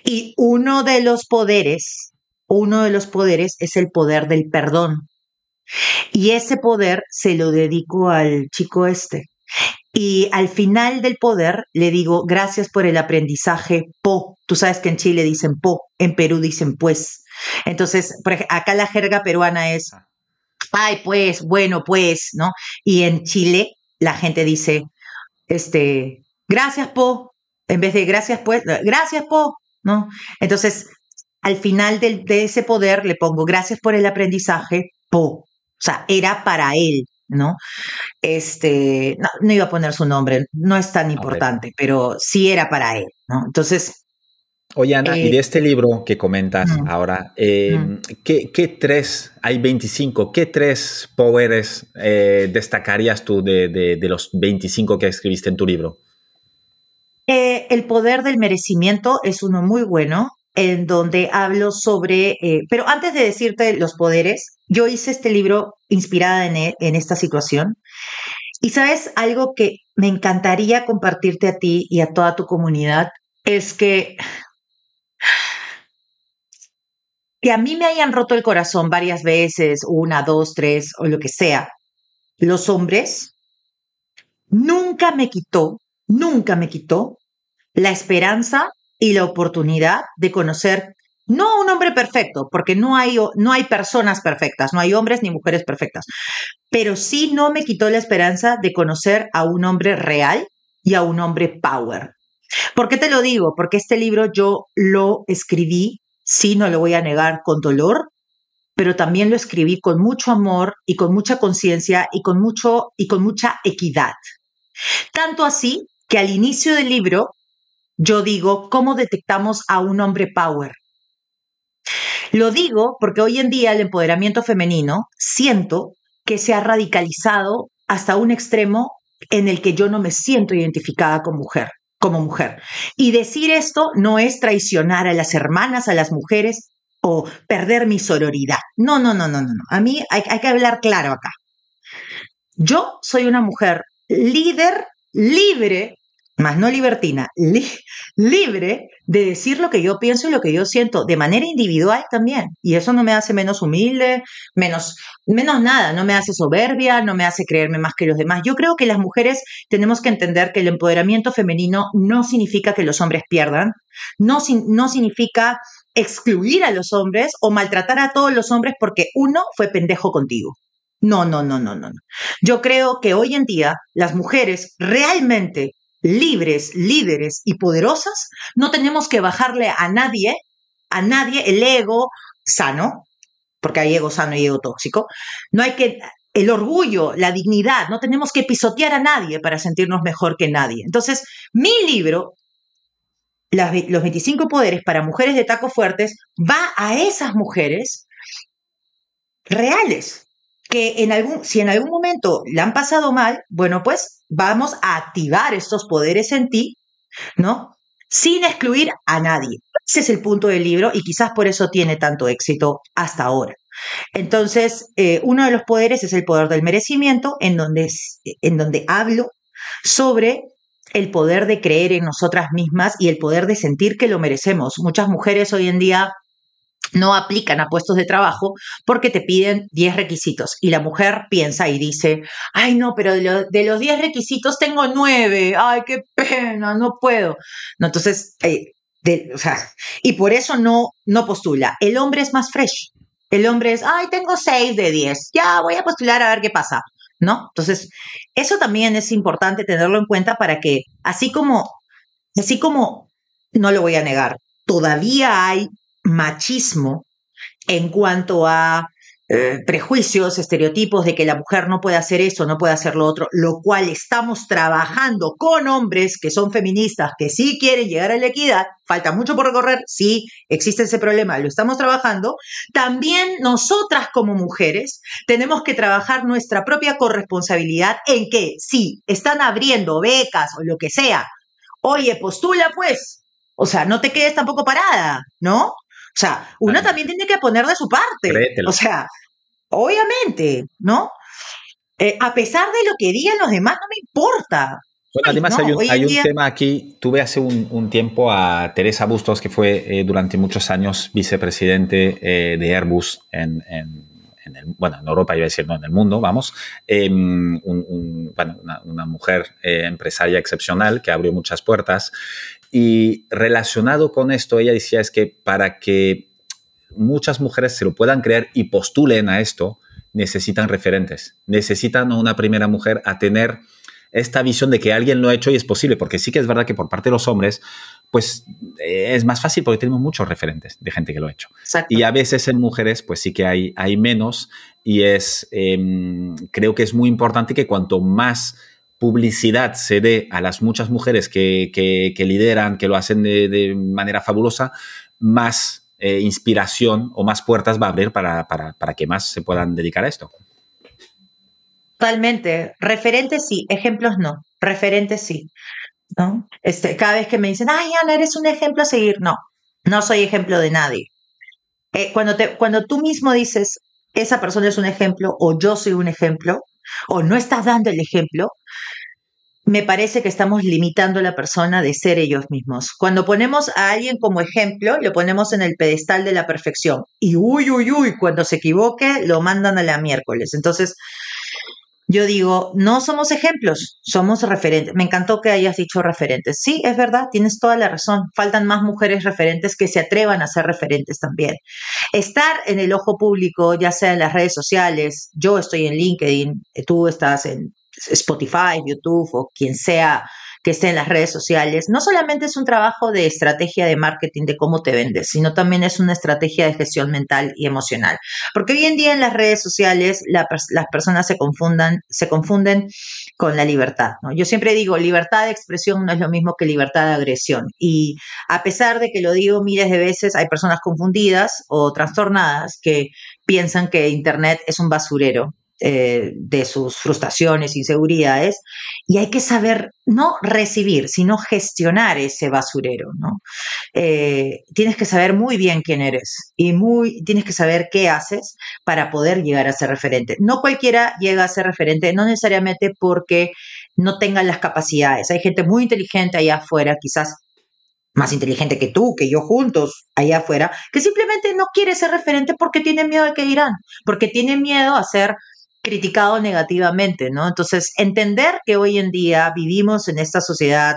Y uno de los poderes, uno de los poderes es el poder del perdón. Y ese poder se lo dedico al chico este. Y al final del poder le digo, gracias por el aprendizaje, po. Tú sabes que en Chile dicen po, en Perú dicen pues. Entonces, acá la jerga peruana es, ah. ay, pues, bueno, pues, ¿no? Y en Chile la gente dice, este, gracias, po, en vez de gracias, pues, gracias, po, ¿no? Entonces, al final de ese poder le pongo, gracias por el aprendizaje, po. O sea, era para él, ¿no? Este, no, iba a poner su nombre, no es tan importante, pero sí era para él, ¿no? Entonces... Oye, Ana, y de eh, este libro que comentas ahora, em, ¿qué, tres, hay 25, qué tres poderes eh, destacarías tú de, los 25 que escribiste en tu libro? Eh, el poder del merecimiento es uno muy bueno, en donde hablo sobre, pero antes de decirte los poderes, yo hice este libro inspirada en, e, en esta situación. Y sabes, algo que me encantaría compartirte a ti y a toda tu comunidad es que que a mí me hayan roto el corazón varias veces, una, dos, tres o lo que sea, los hombres, nunca me quitó, nunca me quitó la esperanza y la oportunidad de conocer no un hombre perfecto, porque no hay, no hay personas perfectas, no hay hombres ni mujeres perfectas, pero sí no me quitó la esperanza de conocer a un hombre real y a un hombre power. ¿Por qué te lo digo? Porque este libro yo lo escribí, sí, no lo voy a negar, con dolor, pero también lo escribí con mucho amor y con mucha conciencia y con mucho y con mucha equidad. Tanto así que al inicio del libro yo digo, ¿cómo detectamos a un hombre power? Lo digo porque hoy en día el empoderamiento femenino siento que se ha radicalizado hasta un extremo en el que yo no me siento identificada como mujer, como mujer. Y decir esto no es traicionar a las hermanas, a las mujeres o perder mi sororidad. No, no, no, no, no. A mí hay, hay que hablar claro acá. Yo soy una mujer líder, libre más no libertina, libre de decir lo que yo pienso y lo que yo siento, de manera individual también. Y eso no me hace menos humilde, menos, menos nada, no me hace soberbia, no me hace creerme más que los demás. Yo creo que las mujeres tenemos que entender que el empoderamiento femenino no significa que los hombres pierdan, no, no significa excluir a los hombres o maltratar a todos los hombres porque uno fue pendejo contigo. No, no, no, no, no. Yo creo que hoy en día las mujeres realmente libres, líderes y poderosas, no tenemos que bajarle a nadie, a nadie el ego sano, porque hay ego sano y ego tóxico. No hay que, el orgullo, la dignidad, no tenemos que pisotear a nadie para sentirnos mejor que nadie. Entonces, mi libro, Los 25 poderes para mujeres de tacos fuertes, va a esas mujeres reales, que en algún, si en algún momento la han pasado mal, bueno, pues vamos a activar estos poderes en ti, ¿no? Sin excluir a nadie. Ese es el punto del libro y quizás por eso tiene tanto éxito hasta ahora. Entonces, eh, uno de los poderes es el poder del merecimiento, en donde, en donde hablo sobre el poder de creer en nosotras mismas y el poder de sentir que lo merecemos. Muchas mujeres hoy en día no aplican a puestos de trabajo porque te piden 10 requisitos y la mujer piensa y dice, ay no, pero de, los 10 requisitos tengo 9, ay qué pena, no puedo. No, entonces, eh, o sea, y por eso no, no postula. El hombre es más fresh. El hombre es, ay, tengo 6 de 10, ya voy a postular a ver qué pasa. ¿No? Entonces, eso también es importante tenerlo en cuenta para que, así como, así como, no lo voy a negar, todavía hay machismo en cuanto a eh, prejuicios, estereotipos de que la mujer no puede hacer eso, no puede hacer lo otro, lo cual estamos trabajando con hombres que son feministas, que sí quieren llegar a la equidad, falta mucho por recorrer, sí existe ese problema, lo estamos trabajando, también nosotras como mujeres tenemos que trabajar nuestra propia corresponsabilidad en que si están abriendo becas o lo que sea, oye, postula pues, O sea, no te quedes tampoco parada, ¿no? O sea, uno también tiene que poner de su parte. O sea, obviamente, ¿no? Eh, a pesar de lo que digan los demás, no me importa. Bueno, además hay un, tema aquí. Tuve hace un, tiempo a Teresa Bustos, que fue eh, durante muchos años vicepresidente eh, de Airbus en, bueno, en Europa, iba a decir, no, en el mundo, vamos. Em, bueno, una, mujer empresaria excepcional que abrió muchas puertas. Y relacionado con esto, ella decía es que para que muchas mujeres se lo puedan creer y postulen a esto, necesitan referentes, necesitan a una primera mujer a tener esta visión de que alguien lo ha hecho y es posible, porque sí que es verdad que por parte de los hombres, pues eh, es más fácil porque tenemos muchos referentes de gente que lo ha hecho. Y a veces en mujeres, pues sí que hay, hay menos y es, em, creo que es muy importante que cuanto más publicidad se dé a las muchas mujeres que, que, lideran, que lo hacen de, manera fabulosa, más eh, inspiración o más puertas va a abrir para, para, para que más se puedan dedicar a esto. Totalmente. Referentes sí, ejemplos no. Referentes sí. ¿no? Este, cada vez que me dicen, ay, Ana, eres un ejemplo a seguir. No, no soy ejemplo de nadie. Eh, cuando, te, cuando tú mismo dices, esa persona es un ejemplo o yo soy un ejemplo, o no estás dando el ejemplo, me parece que estamos limitando a la persona de ser ellos mismos. Cuando ponemos a alguien como ejemplo, lo ponemos en el pedestal de la perfección. Y uy, uy, uy, cuando se equivoque, lo mandan a la miércoles. Entonces, yo digo, no somos ejemplos, somos referentes. Me encantó que hayas dicho referentes. Sí, es verdad, tienes toda la razón. Faltan más mujeres referentes que se atrevan a ser referentes también. Estar en el ojo público, ya sea en las redes sociales, yo estoy en LinkedIn, tú estás en Spotify, YouTube o quien sea que esté en las redes sociales, no solamente es un trabajo de estrategia de marketing de cómo te vendes, sino también es una estrategia de gestión mental y emocional. Porque hoy en día en las redes sociales las personas se, confundan, se confunden con la libertad. Yo siempre digo, libertad de expresión no es lo mismo que libertad de agresión. Y a pesar de que lo digo miles de veces, hay personas confundidas o trastornadas que piensan que Internet es un basurero eh, de sus frustraciones, inseguridades, y hay que saber no recibir, sino gestionar ese basurero, ¿no? Eh, tienes que saber muy bien quién eres y muy, tienes que saber qué haces para poder llegar a ser referente. No cualquiera llega a ser referente, no necesariamente porque no tengan las capacidades. Hay gente muy inteligente allá afuera, quizás más inteligente que tú, que yo juntos allá afuera, que simplemente no quiere ser referente porque tiene miedo de que dirán, porque tiene miedo a ser criticado negativamente, ¿no? Entonces, entender que hoy en día vivimos en esta sociedad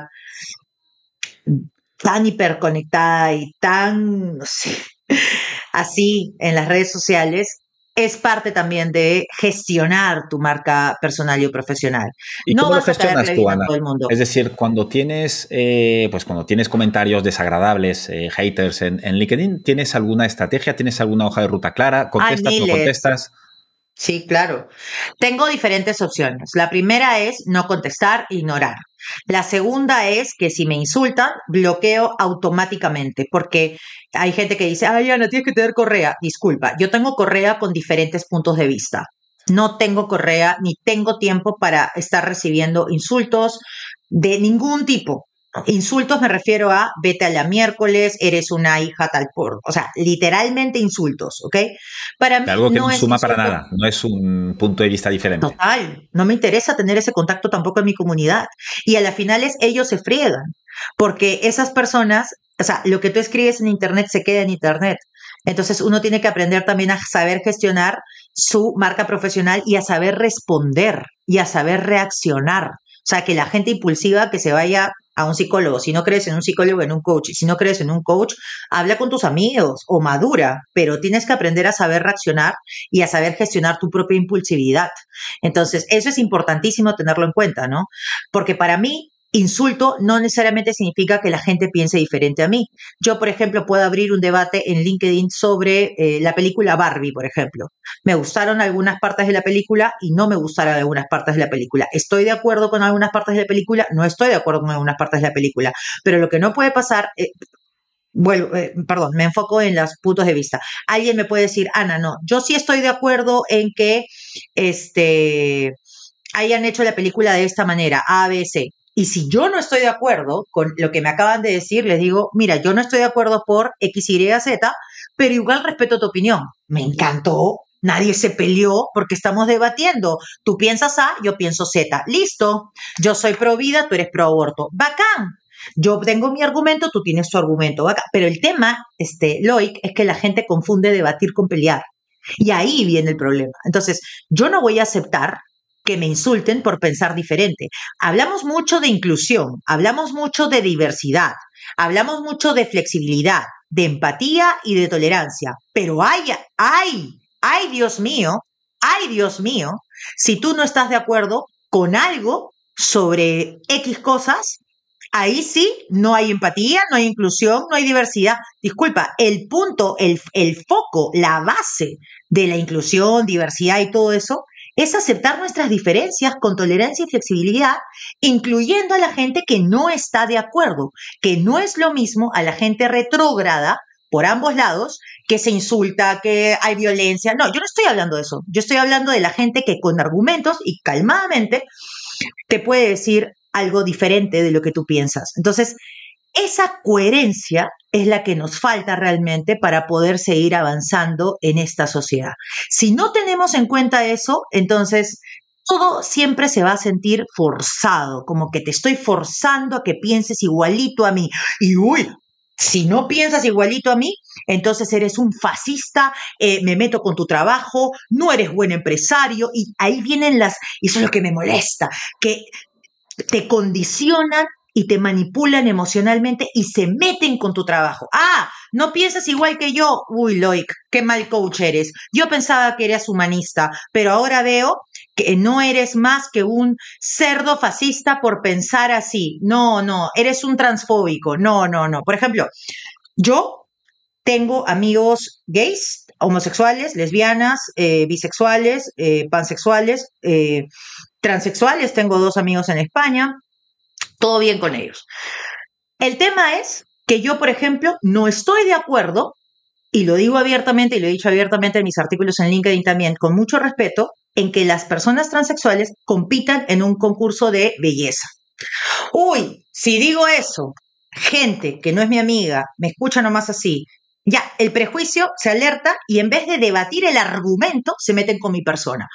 tan hiperconectada y tan, no sé, así en las redes sociales, es parte también de gestionar tu marca personal y profesional. ¿Y no cómo lo gestionas tú, Ana? Es decir, cuando tienes, eh, pues cuando tienes comentarios desagradables, eh, haters en, en, LinkedIn, ¿tienes alguna estrategia? ¿Tienes alguna hoja de ruta clara? ¿Contestas, no contestas? Sí, claro. Tengo diferentes opciones. La primera es no contestar, ignorar. La segunda es que si me insultan, bloqueo automáticamente, porque hay gente que dice, ay, Ana, tienes que tener correa. Disculpa, yo tengo correa con diferentes puntos de vista. No tengo correa ni tengo tiempo para estar recibiendo insultos de ningún tipo. Insultos me refiero a vete a la miércoles, eres una hija tal por, o sea, literalmente insultos, ¿ok? Para mí algo que no, suma para nada, no es un punto de vista diferente. Total, no me interesa tener ese contacto tampoco en mi comunidad. Y a las finales ellos se friegan, porque esas personas, o sea, lo que tú escribes en internet se queda en internet. Entonces uno tiene que aprender también a saber gestionar su marca profesional y a saber responder y a saber reaccionar. O sea, que la gente impulsiva que se vaya a un psicólogo. Si no crees en un psicólogo, en un coach. Si no crees en un coach, habla con tus amigos o madura, pero tienes que aprender a saber reaccionar y a saber gestionar tu propia impulsividad. Entonces, eso es importantísimo tenerlo en cuenta, ¿no? Porque para mí, insulto no necesariamente significa que la gente piense diferente a mí. Yo, por ejemplo, puedo abrir un debate en LinkedIn sobre eh, la película Barbie, por ejemplo. Me gustaron algunas partes de la película y no me gustaron algunas partes de la película. Estoy de acuerdo con algunas partes de la película, no estoy de acuerdo con algunas partes de la película. Pero lo que no puede pasar... Eh, bueno, eh, perdón, me enfoco en los puntos de vista. Alguien me puede decir, Ana, no, yo sí estoy de acuerdo en que este, hayan hecho la película de esta manera, A, B, C Y si yo no estoy de acuerdo con lo que me acaban de decir, les digo, mira, yo no estoy de acuerdo por X, Y, Z, pero igual respeto tu opinión. Me encantó. Nadie se peleó porque estamos debatiendo. Tú piensas A, yo pienso Z. Listo. Yo soy pro vida, tú eres pro aborto. Bacán. Yo tengo mi argumento, tú tienes tu argumento. Bacán. Pero el tema, este, Loic, es que la gente confunde debatir con pelear. Y ahí viene el problema. Entonces, yo no voy a aceptar que me insulten por pensar diferente. Hablamos mucho de inclusión, hablamos mucho de diversidad, hablamos mucho de flexibilidad, de empatía y de tolerancia, pero hay, hay, ay Dios mío, ay Dios mío, si tú no estás de acuerdo con algo sobre X cosas, ahí sí no hay empatía, no hay inclusión, no hay diversidad. Disculpa, el punto, el, el foco, la base de la inclusión, diversidad y todo eso es aceptar nuestras diferencias con tolerancia y flexibilidad, incluyendo a la gente que no está de acuerdo, que no es lo mismo a la gente retrógrada por ambos lados, que se insulta, que hay violencia. No, yo no estoy hablando de eso. Yo estoy hablando de la gente que con argumentos y calmadamente te puede decir algo diferente de lo que tú piensas. Entonces, esa coherencia es la que nos falta realmente para poder seguir avanzando en esta sociedad. Si no tenemos en cuenta eso, entonces todo siempre se va a sentir forzado, como que te estoy forzando a que pienses igualito a mí. Y uy, si no piensas igualito a mí, entonces eres un fascista, eh, me meto con tu trabajo, no eres buen empresario y ahí vienen las, y eso es lo que me molesta, que te condicionan y te manipulan emocionalmente y se meten con tu trabajo. Ah, no piensas igual que yo. Uy, Loic, qué mal coach eres. Yo pensaba que eras humanista, pero ahora veo que no eres más que un cerdo fascista por pensar así. No, no, eres un transfóbico. No, no, no. Por ejemplo, yo tengo amigos gays, homosexuales, lesbianas, eh, bisexuales, eh, pansexuales, eh, transexuales. Tengo dos amigos en España todo bien con ellos. El tema es que yo, por ejemplo, no estoy de acuerdo, y lo digo abiertamente, y lo he dicho abiertamente en mis artículos en LinkedIn también, con mucho respeto, en que las personas transexuales compitan en un concurso de belleza. Uy, si digo eso, gente que no es mi amiga, me escucha nomás así, ya, el prejuicio se alerta y en vez de debatir el argumento, se meten con mi persona.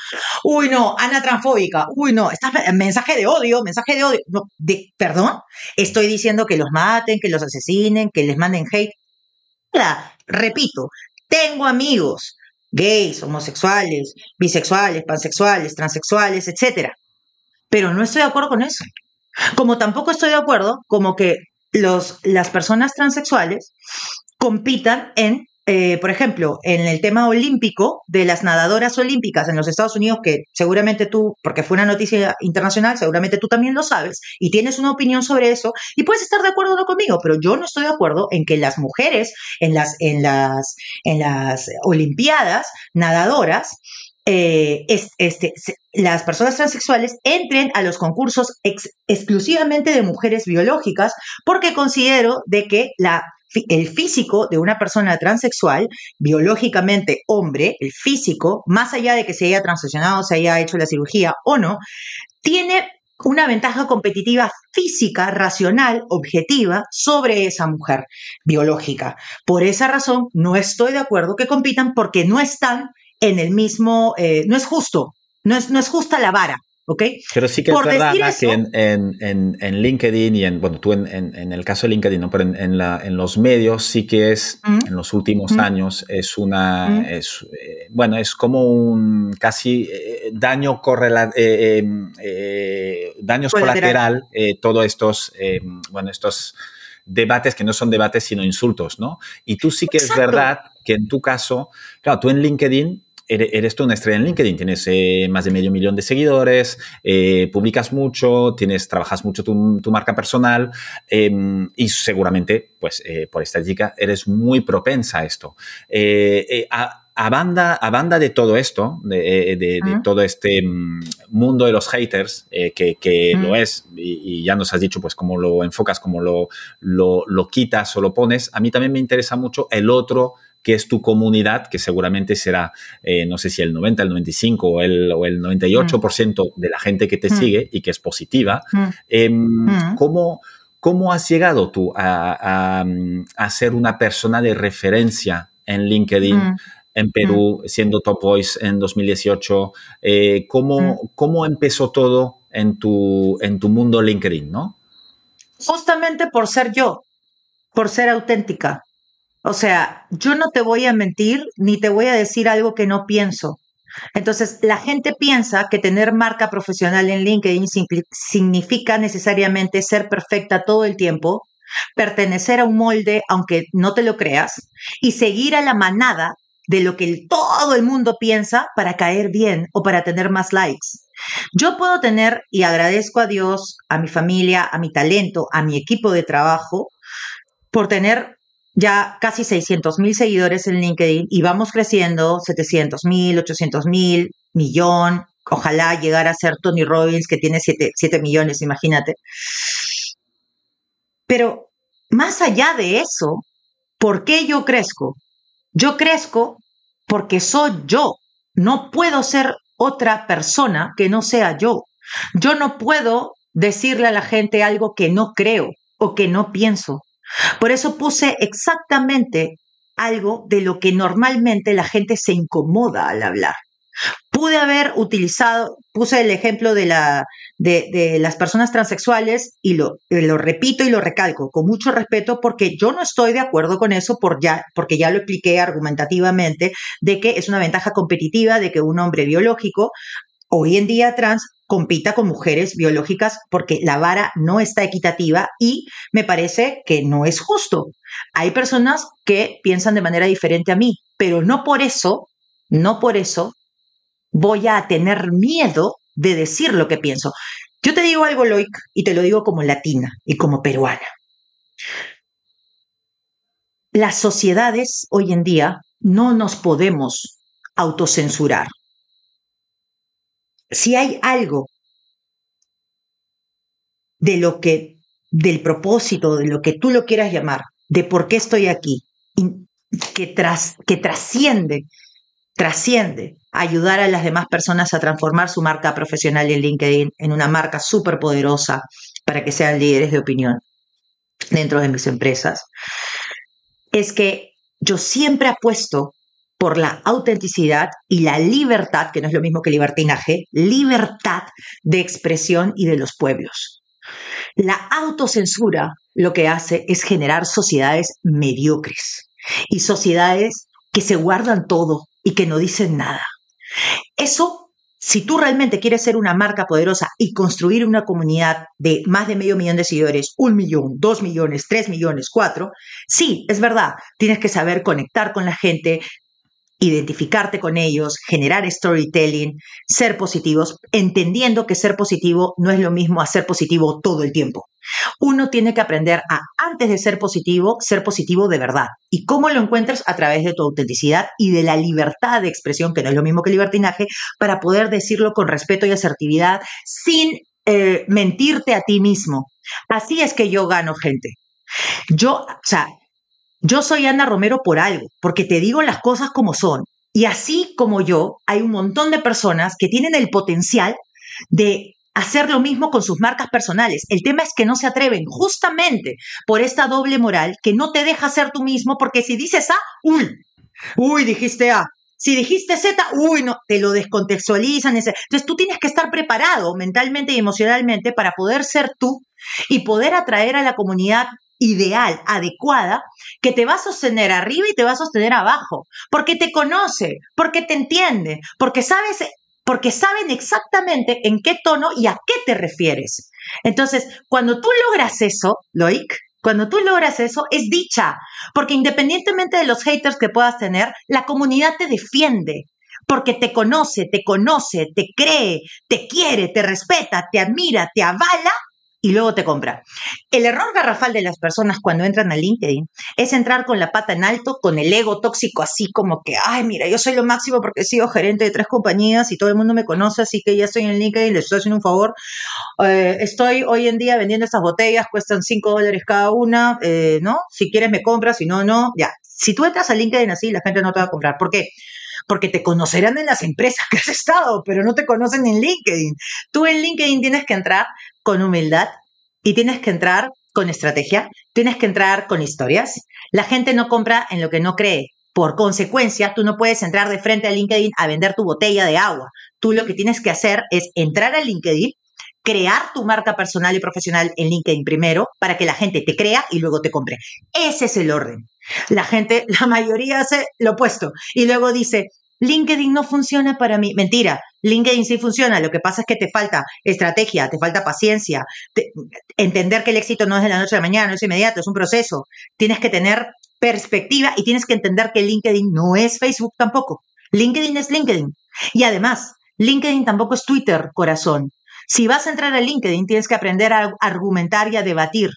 Uy, no, Ana transfóbica. Uy, no, estás mensaje de odio, mensaje de odio. De, perdón, estoy diciendo que los maten, que los asesinen, que les manden hate. repito, tengo amigos gays, homosexuales, bisexuales, pansexuales, transexuales, etcétera. Pero no estoy de acuerdo con eso. Como tampoco estoy de acuerdo como que los, las personas transexuales compitan en, eh, por ejemplo, en el tema olímpico de las nadadoras olímpicas en los Estados Unidos, que seguramente tú, porque fue una noticia internacional, seguramente tú también lo sabes y tienes una opinión sobre eso y puedes estar de acuerdo conmigo, pero yo no estoy de acuerdo en que las mujeres en las, en las, en las Olimpiadas nadadoras eh, este, las personas transexuales entren a los concursos exclusivamente de mujeres biológicas porque considero de que la el físico de una persona transexual, biológicamente hombre, el físico, más allá de que se haya transicionado, se haya hecho la cirugía o no, tiene una ventaja competitiva física, racional, objetiva sobre esa mujer biológica. Por esa razón, no estoy de acuerdo que compitan porque no están en el mismo, eh, no es justo, no es, no es justa la vara. Pero sí que es verdad que en, LinkedIn y en, bueno, tú en, el caso de LinkedIn, ¿no? pero en, la, en los medios sí que es, en los últimos años, es una, es, eh, bueno, es como un casi eh, daño correla, eh, em, daños colateral, todos estos, bueno, estos debates que no son debates sino insultos, ¿no? Y tú sí que es verdad que en tu caso, claro, tú en LinkedIn eres tú una estrella en LinkedIn, tienes eh, más de medio millón de seguidores, eh, publicas mucho, tienes, trabajas mucho tu, marca personal em, y seguramente, pues eh, por estadística, eres muy propensa a esto. A, banda, a banda de todo esto, de, todo este mm, mundo de los haters, que, lo es, y, ya nos has dicho pues cómo lo enfocas, cómo lo, lo, lo quitas o lo pones, a mí también me interesa mucho el otro que es tu comunidad, que seguramente será, eh, no sé si el 90, el 95 o el, o el 98% de la gente que te sigue y que es positiva, em, ¿cómo, ¿cómo, has llegado tú a, a, ser una persona de referencia en LinkedIn? en Perú, siendo Top Voice en 2018. Eh, ¿cómo, ¿Cómo empezó todo en tu, en tu mundo LinkedIn, no? Justamente por ser yo, por ser auténtica. O sea, yo no te voy a mentir ni te voy a decir algo que no pienso. Entonces, la gente piensa que tener marca profesional en LinkedIn significa necesariamente ser perfecta todo el tiempo, pertenecer a un molde aunque no te lo creas y seguir a la manada de lo que todo el mundo piensa para caer bien o para tener más likes. Yo puedo tener, y agradezco a Dios, a mi familia, a mi talento, a mi equipo de trabajo, por tener ya casi 600 mil seguidores en LinkedIn y vamos creciendo 700 mil, 800 mil, millón, ojalá llegar a ser Tony Robbins que tiene 7, 7 millones, imagínate. Pero más allá de eso, ¿por qué yo crezco? Yo crezco porque soy yo. No puedo ser otra persona que no sea yo. Yo no puedo decirle a la gente algo que no creo o que no pienso. Por eso puse exactamente algo de lo que normalmente la gente se incomoda al hablar. Pude haber utilizado, puse el ejemplo de, la, de, las personas transexuales y lo, lo, repito y lo recalco con mucho respeto porque yo no estoy de acuerdo con eso por ya, porque ya lo expliqué argumentativamente de que es una ventaja competitiva de que un hombre biológico hoy en día trans compita con mujeres biológicas porque la vara no está equitativa y me parece que no es justo. Hay personas que piensan de manera diferente a mí, pero no por eso, no por eso voy a tener miedo de decir lo que pienso. Yo te digo algo, Loic, y te lo digo como latina y como peruana. Las sociedades hoy en día no nos podemos autocensurar. Si hay algo de lo que, del propósito, de lo que tú lo quieras llamar, de por qué estoy aquí, que, tras, que trasciende trasciende ayudar a las demás personas a transformar su marca profesional en LinkedIn en una marca súper poderosa para que sean líderes de opinión dentro de mis empresas, es que yo siempre apuesto por la autenticidad y la libertad, que no es lo mismo que libertinaje, libertad de expresión y de los pueblos. La autocensura lo que hace es generar sociedades mediocres y sociedades que se guardan todo, y que no dicen nada. Eso, si tú realmente quieres ser una marca poderosa y construir una comunidad de más de medio millón de seguidores, un millón, dos millones, tres millones, cuatro, sí, es verdad, tienes que saber conectar con la gente, identificarte con ellos, generar storytelling, ser positivos, entendiendo que ser positivo no es lo mismo a ser positivo todo el tiempo. Uno tiene que aprender a, antes de ser positivo, ser positivo de verdad. ¿Y cómo lo encuentras? A través de tu autenticidad y de la libertad de expresión, que no es lo mismo que libertinaje, para poder decirlo con respeto y asertividad sin eh, mentirte a ti mismo. Así es que yo gano gente. Yo, o sea, yo soy Ana Romero por algo, porque te digo las cosas como son. Y así como yo, hay un montón de personas que tienen el potencial de hacer lo mismo con sus marcas personales. El tema es que no se atreven justamente por esta doble moral que no te deja ser tú mismo, porque si dices A, uy, uy, dijiste A. Si dijiste Z, uy, no, te lo descontextualizan. Entonces tú tienes que estar preparado mentalmente y emocionalmente para poder ser tú y poder atraer a la comunidad ideal, adecuada, que te va a sostener arriba y te va a sostener abajo, porque te conoce, porque te entiende, porque sabes, porque saben exactamente en qué tono y a qué te refieres. Entonces, cuando tú logras eso, Loic, cuando tú logras eso, es dicha, porque independientemente de los haters que puedas tener, la comunidad te defiende, porque te conoce, te conoce, te cree, te quiere, te respeta, te admira, te avala y luego te compra. El error garrafal de las personas cuando entran a LinkedIn es entrar con la pata en alto, con el ego tóxico así como que, ay, mira, yo soy lo máximo porque he sido gerente de tres compañías y todo el mundo me conoce, así que ya estoy en LinkedIn, les estoy haciendo un favor. Eh, estoy hoy en día vendiendo estas botellas, cuestan cinco dólares cada una, eh, ¿no? Si quieres me compras, si no, no, ya. Si tú entras a LinkedIn así, la gente no te va a comprar. ¿Por qué? Porque te conocerán en las empresas que has estado, pero no te conocen en LinkedIn. Tú en LinkedIn tienes que entrar con humildad y tienes que entrar con estrategia, tienes que entrar con historias. La gente no compra en lo que no cree. Por consecuencia, tú no puedes entrar de frente a LinkedIn a vender tu botella de agua. Tú lo que tienes que hacer es entrar a LinkedIn, crear tu marca personal y profesional en LinkedIn primero para que la gente te crea y luego te compre. Ese es el orden. La gente, la mayoría hace lo opuesto y luego dice, LinkedIn no funciona para mí. Mentira, LinkedIn sí funciona. Lo que pasa es que te falta estrategia, te falta paciencia, entender que el éxito no es de la noche a la mañana, no es inmediato, es un proceso. Tienes que tener perspectiva y tienes que entender que LinkedIn no es Facebook tampoco. LinkedIn es LinkedIn. Y además, LinkedIn tampoco es Twitter, corazón. Si vas a entrar a LinkedIn, tienes que aprender a argumentar y a debatir,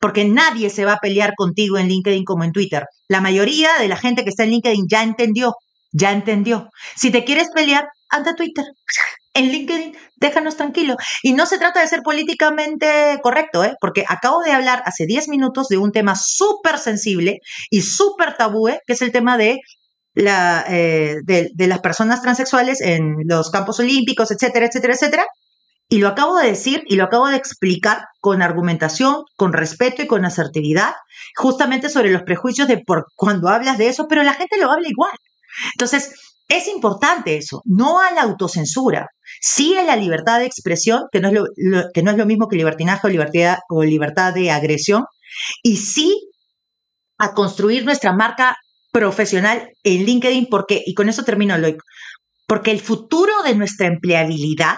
porque nadie se va a pelear contigo en LinkedIn como en Twitter. La mayoría de la gente que está en LinkedIn ya entendió, ya entendió. Si te quieres pelear, anda a Twitter. En LinkedIn, déjanos tranquilo. Y no se trata de ser políticamente correcto, ¿eh? porque acabo de hablar hace 10 minutos de un tema súper sensible y súper tabú, que es el tema eh, de, las personas transexuales en los campos olímpicos, etcétera, etcétera, etcétera. Y lo acabo de decir y lo acabo de explicar con argumentación, con respeto y con asertividad, justamente sobre los prejuicios de por cuando hablas de eso, pero la gente lo habla igual. Entonces, es importante eso, no a la autocensura, sí a la libertad de expresión, que no es lo, que no es lo mismo que libertinaje o libertad, o libertad de agresión, y sí a construir nuestra marca profesional en LinkedIn, porque, y con eso termino, Loic, porque el futuro de nuestra empleabilidad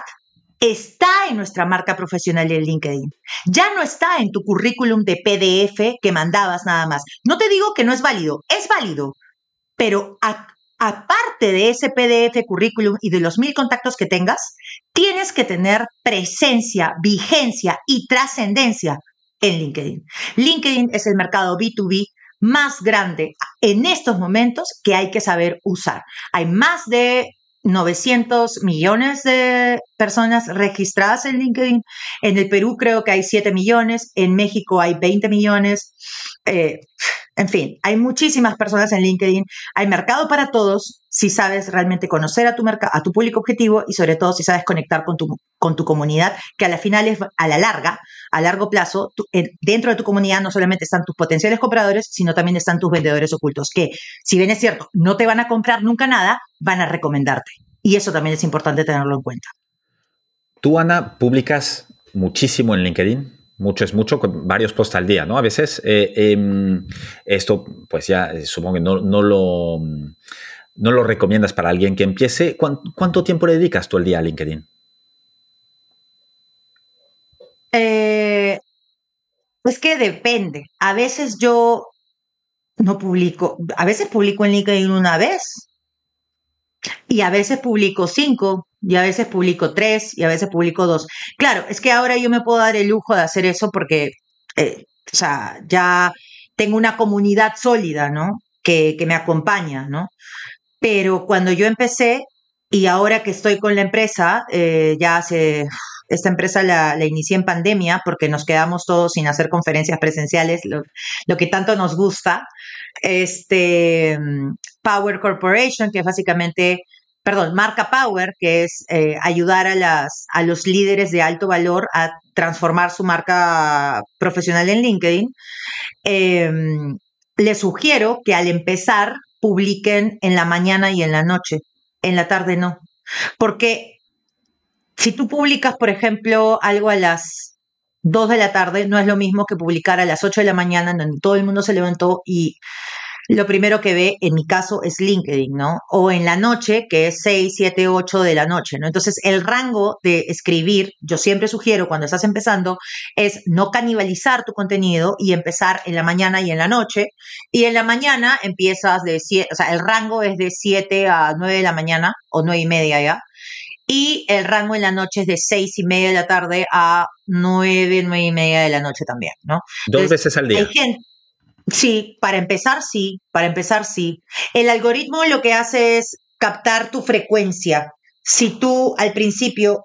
está en nuestra marca profesional en LinkedIn. Ya no está en tu currículum de PDF que mandabas nada más. No te digo que no es válido, es válido, pero aparte de ese PDF currículum y de los mil contactos que tengas, tienes que tener presencia, vigencia y trascendencia en LinkedIn. LinkedIn es el mercado B2B más grande en estos momentos que hay que saber usar. Hay más de 900 millones de personas registradas en LinkedIn. En el Perú creo que hay 7 millones, en México hay 20 millones. Eh, en fin, hay muchísimas personas en LinkedIn. Hay mercado para todos si sabes realmente conocer a tu, a tu público objetivo y sobre todo si sabes conectar con tu, con tu comunidad, que a la final es a la larga, a largo plazo, dentro de tu comunidad no solamente están tus potenciales compradores, sino también están tus vendedores ocultos, que si bien es cierto, no te van a comprar nunca nada, van a recomendarte. Y eso también es importante tenerlo en cuenta. Tú, Ana, publicas muchísimo en LinkedIn mucho es mucho, con varios posts al día, ¿no? A veces eh, em, esto, pues ya eh, supongo que no, no, lo, no lo recomiendas para alguien que empiece. ¿Cuánto, tiempo le dedicas tú al día a LinkedIn? Eh, es que depende. A veces yo no publico, a veces publico en LinkedIn una vez y a veces publico cinco, y a veces publico tres, y a veces publico dos. Claro, es que ahora yo me puedo dar el lujo de hacer eso porque, eh, o sea, ya tengo una comunidad sólida, ¿no? Que, que me acompaña, ¿no? Pero cuando yo empecé, y ahora que estoy con la empresa, eh, ya hace, esta empresa la, la, inicié en pandemia porque nos quedamos todos sin hacer conferencias presenciales, lo, lo que tanto nos gusta. Este, Power Corporation, que básicamente, perdón, marca Power, que es eh, ayudar a, las, a los líderes de alto valor a transformar su marca profesional en LinkedIn. Eh, les sugiero que al empezar publiquen en la mañana y en la noche, en la tarde no, porque si tú publicas, por ejemplo, algo a las 2 de la tarde, no es lo mismo que publicar a las 8 de la mañana, donde todo el mundo se levantó y lo primero que ve, en mi caso, es LinkedIn, ¿no? O en la noche, que es 6, 7, 8 de la noche, ¿no? Entonces, el rango de escribir, yo siempre sugiero cuando estás empezando, es no canibalizar tu contenido y empezar en la mañana y en la noche. Y en la mañana empiezas de 7, o sea, el rango es de 7 a 9 de la mañana o 9 y media ya. Y el rango en la noche es de 6 y media de la tarde a 9, 9 y media de la noche también, ¿no? Dos veces al día. Hay gente, Sí, para empezar, sí, para empezar, sí. El algoritmo lo que hace es captar tu frecuencia. Si tú al principio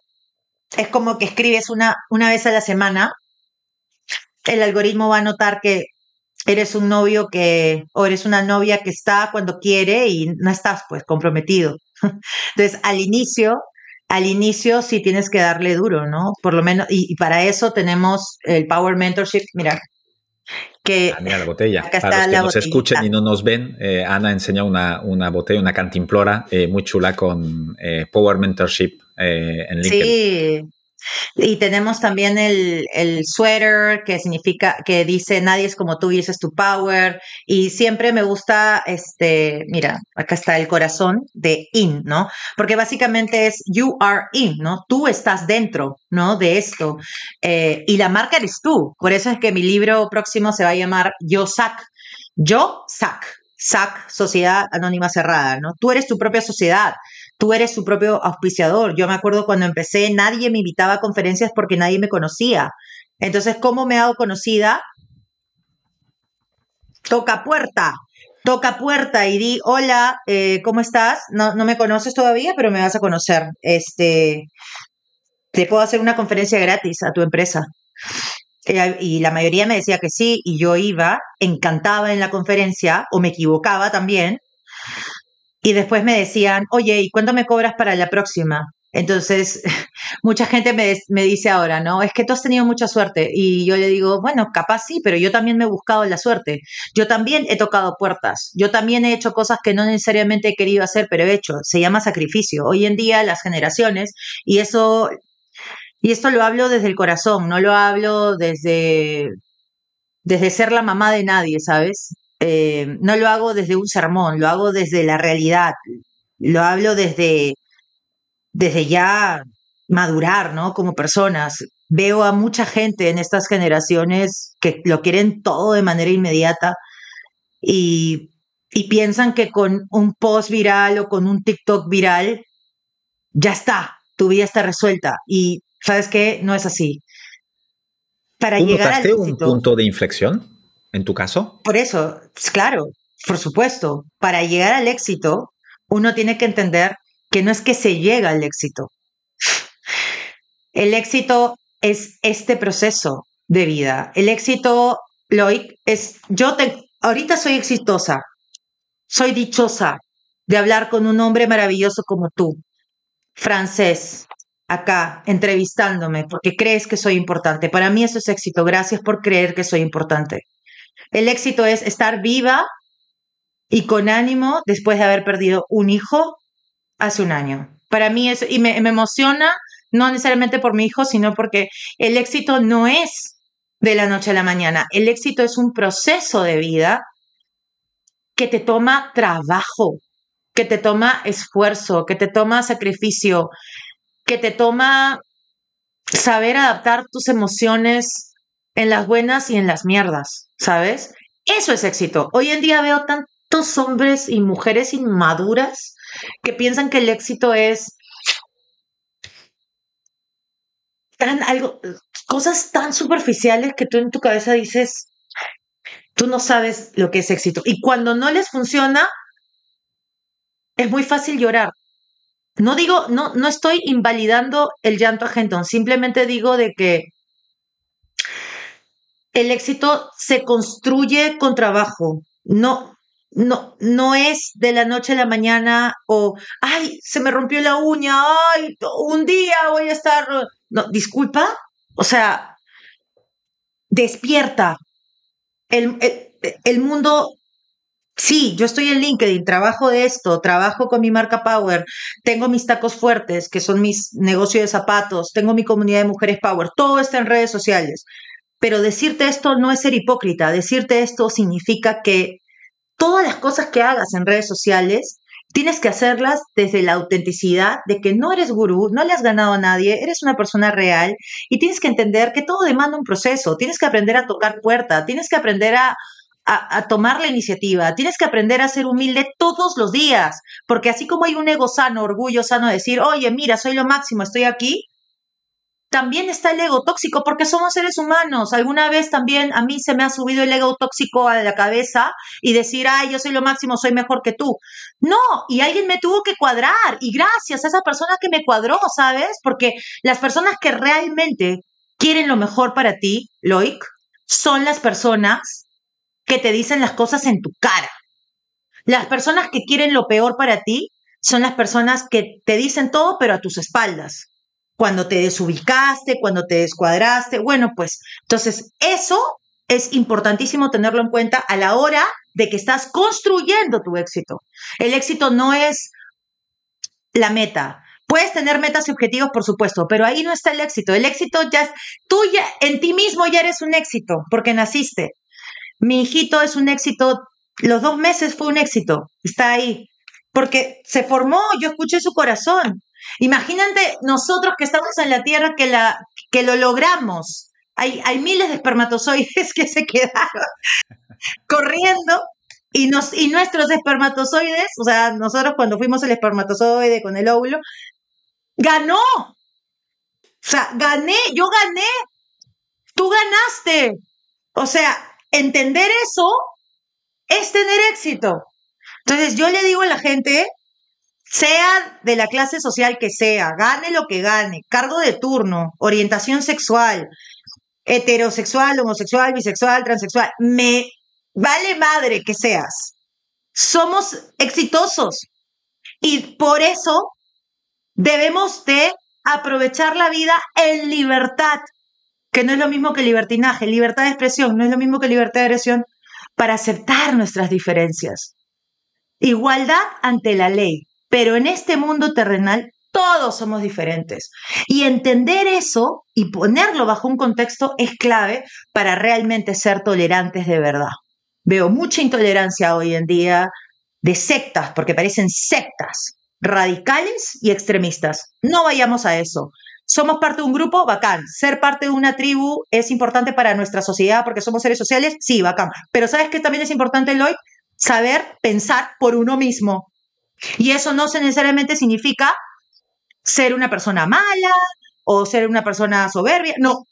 es como que escribes una, una vez a la semana, el algoritmo va a notar que eres un novio que, o eres una novia que está cuando quiere y no estás pues comprometido. Entonces, al inicio, al inicio sí tienes que darle duro, ¿no? Por lo menos, y, para eso tenemos el Power Mentorship, mira. Que ah, mira la botella. Para los que nos escuchen y no nos ven, eh, Ana enseña una, una, botella, una cantimplora eh, muy chula con eh, Power Mentorship en LinkedIn. Sí, y tenemos también el, el sweater que significa, que dice nadie es como tú y ese es tu power. Y siempre me gusta, este, mira, acá está el corazón de in, ¿no? Porque básicamente es you are in, ¿no? Tú estás dentro, ¿no? De esto. Eh, y la marca eres tú. Por eso es que mi libro próximo se va a llamar Yo Sac. Yo Sac. SAC, Sociedad Anónima Cerrada, ¿no? Tú eres tu propia sociedad tú eres su propio auspiciador. Yo me acuerdo cuando empecé, nadie me invitaba a conferencias porque nadie me conocía. Entonces, ¿cómo me hago conocida? Toca puerta, toca puerta y di, hola, eh, ¿cómo estás? No, no me conoces todavía, pero me vas a conocer. Este, te puedo hacer una conferencia gratis a tu empresa. Y la mayoría me decía que sí, y yo iba, encantaba en la conferencia, o me equivocaba también, y después me decían, oye, ¿y cuánto me cobras para la próxima? Entonces, mucha gente me, me, dice ahora, ¿no? Es que tú has tenido mucha suerte. Y yo le digo, bueno, capaz sí, pero yo también me he buscado la suerte. Yo también he tocado puertas. Yo también he hecho cosas que no necesariamente he querido hacer, pero he hecho. Se llama sacrificio. Hoy en día las generaciones, y eso, y esto lo hablo desde el corazón, no lo hablo desde, desde ser la mamá de nadie, ¿sabes? Eh, no lo hago desde un sermón, lo hago desde la realidad, lo hablo desde, desde ya madurar, ¿no? Como personas. Veo a mucha gente en estas generaciones que lo quieren todo de manera inmediata y, y piensan que con un post viral o con un TikTok viral ya está, tu vida está resuelta. Y sabes qué, no es así. Para llegar al un punto de inflexión? En tu caso? Por eso, pues, claro, por supuesto, para llegar al éxito, uno tiene que entender que no es que se llega al éxito. El éxito es este proceso de vida. El éxito, Loic, es, yo te, ahorita soy exitosa, soy dichosa de hablar con un hombre maravilloso como tú, francés, acá entrevistándome porque crees que soy importante. Para mí eso es éxito. Gracias por creer que soy importante. El éxito es estar viva y con ánimo después de haber perdido un hijo hace un año. Para mí eso, y me, emociona, no necesariamente por mi hijo, sino porque el éxito no es de la noche a la mañana. El éxito es un proceso de vida que te toma trabajo, que te toma esfuerzo, que te toma sacrificio, que te toma saber adaptar tus emociones en las buenas y en las mierdas, ¿sabes? Eso es éxito. Hoy en día veo tantos hombres y mujeres inmaduras que piensan que el éxito es tan algo, cosas tan superficiales que tú en tu cabeza dices, tú no sabes lo que es éxito. Y cuando no les funciona, es muy fácil llorar. No digo, no, no estoy invalidando el llanto a simplemente digo de que el éxito se construye con trabajo, no, no, no es de la noche a la mañana o, ay, se me rompió la uña, ay, un día voy a estar, no, disculpa, o sea, despierta. El, el, mundo Sí, yo estoy en LinkedIn, trabajo de esto, trabajo con mi marca Power, tengo mis tacos fuertes, que son mis negocios de zapatos, tengo mi comunidad de mujeres Power, todo está en redes sociales. Pero decirte esto no es ser hipócrita, decirte esto significa que todas las cosas que hagas en redes sociales tienes que hacerlas desde la autenticidad de que no eres gurú, no le has ganado a nadie, eres una persona real y tienes que entender que todo demanda un proceso, tienes que aprender a tocar puerta, tienes que aprender a, a, tomar la iniciativa, tienes que aprender a ser humilde todos los días, porque así como hay un ego sano, orgullo sano, decir, oye, mira, soy lo máximo, estoy aquí, también está el ego tóxico porque somos seres humanos. Alguna vez también a mí se me ha subido el ego tóxico a la cabeza y decir, ay, yo soy lo máximo, soy mejor que tú. No, y alguien me tuvo que cuadrar y gracias a esa persona que me cuadró, ¿sabes? Porque las personas que realmente quieren lo mejor para ti, Loic, son las personas que te dicen las cosas en tu cara. Las personas que quieren lo peor para ti son las personas que te dicen todo, pero a tus espaldas. Cuando te desubicaste, cuando te descuadraste. Bueno, pues entonces eso es importantísimo tenerlo en cuenta a la hora de que estás construyendo tu éxito. El éxito no es la meta. Puedes tener metas y objetivos, por supuesto, pero ahí no está el éxito. El éxito ya es, tú ya, en ti mismo ya eres un éxito porque naciste. Mi hijito es un éxito, los dos meses fue un éxito, está ahí, porque se formó, yo escuché su corazón. Imagínate nosotros que estamos en la Tierra que, la, que lo logramos. Hay, hay miles de espermatozoides que se quedaron corriendo y, nos, y nuestros espermatozoides, o sea, nosotros cuando fuimos el espermatozoide con el óvulo, ganó. O sea, gané, yo gané, tú ganaste. O sea, entender eso es tener éxito. Entonces yo le digo a la gente, sea de la clase social que sea, gane lo que gane, cargo de turno, orientación sexual, heterosexual, homosexual, bisexual, transexual, me vale madre que seas. Somos exitosos y por eso debemos de aprovechar la vida en libertad, que no es lo mismo que libertinaje, libertad de expresión, no es lo mismo que libertad de agresión, para aceptar nuestras diferencias. Igualdad ante la ley, pero en este mundo terrenal todos somos diferentes. Y entender eso y ponerlo bajo un contexto es clave para realmente ser tolerantes de verdad. Veo mucha intolerancia hoy en día de sectas, porque parecen sectas radicales y extremistas. No vayamos a eso. Somos parte de un grupo, bacán. Ser parte de una tribu es importante para nuestra sociedad porque somos seres sociales, sí, bacán. Pero ¿sabes qué también es importante, Lloyd? Saber pensar por uno mismo. Y eso no necesariamente significa ser una persona mala o ser una persona soberbia. No,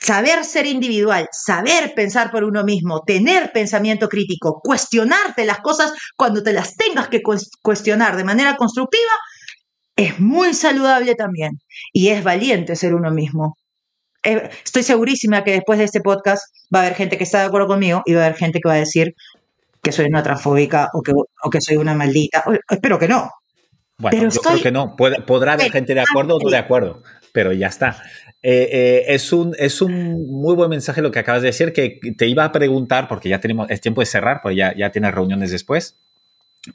saber ser individual, saber pensar por uno mismo, tener pensamiento crítico, cuestionarte las cosas cuando te las tengas que cuestionar de manera constructiva, es muy saludable también y es valiente ser uno mismo. Eh, estoy segurísima que después de este podcast va a haber gente que está de acuerdo conmigo y va a haber gente que va a decir que soy una transfóbica o que, o que soy una maldita. Espero que no. Bueno, yo creo que no. podrá haber gente de acuerdo o no de acuerdo, pero ya está. Eh, eh, es, un, es un muy buen mensaje lo que acabas de decir, que te iba a preguntar, porque ya tenemos, es tiempo de cerrar, porque ya, ya tienes reuniones después.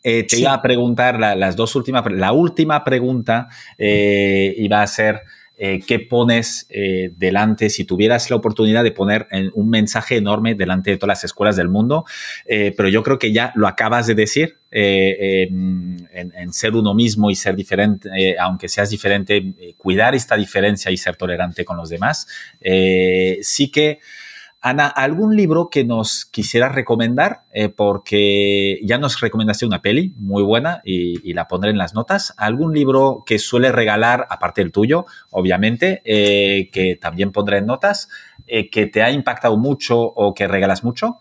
Eh, te iba a preguntar las dos últimas, la última pregunta iba a ser eh, qué pones eh, delante, si tuvieras la oportunidad de poner un mensaje enorme delante de todas las escuelas del mundo, eh, pero yo creo que ya lo acabas de decir, en, en, ser uno mismo y ser diferente, aunque seas diferente, cuidar esta diferencia y ser tolerante con los demás. sí que Ana, ¿algún libro que nos quisieras recomendar? Eh, porque ya nos recomendaste una peli muy buena y, la pondré en las notas. ¿Algún libro que suele regalar, aparte del tuyo, obviamente, eh, que también pondré en notas, eh, que te ha impactado mucho o que regalas mucho?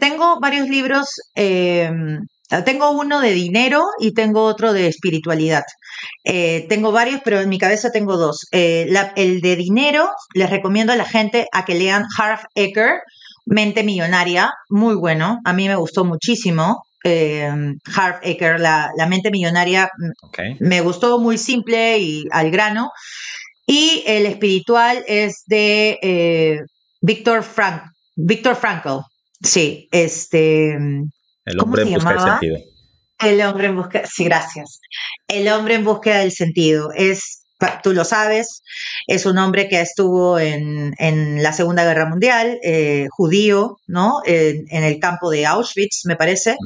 tengo varios libros tengo uno de dinero y tengo otro de espiritualidad. Eh, tengo varios, pero en mi cabeza tengo dos. Eh, el de dinero, les recomiendo a la gente a que lean Harv Eker, Mente Millonaria, muy bueno. A mí me gustó muchísimo. Eh, Harv Eker, la, mente millonaria, me gustó muy simple y al grano. Y el espiritual es de eh, Víctor Frank, Víctor Frankl. Sí, este el hombre en busca del sentido. El hombre en busca, sí, gracias. El hombre en búsqueda del sentido. Es, tú lo sabes, es un hombre que estuvo en, la Segunda Guerra Mundial, eh, judío, ¿no? En, el campo de Auschwitz, me parece.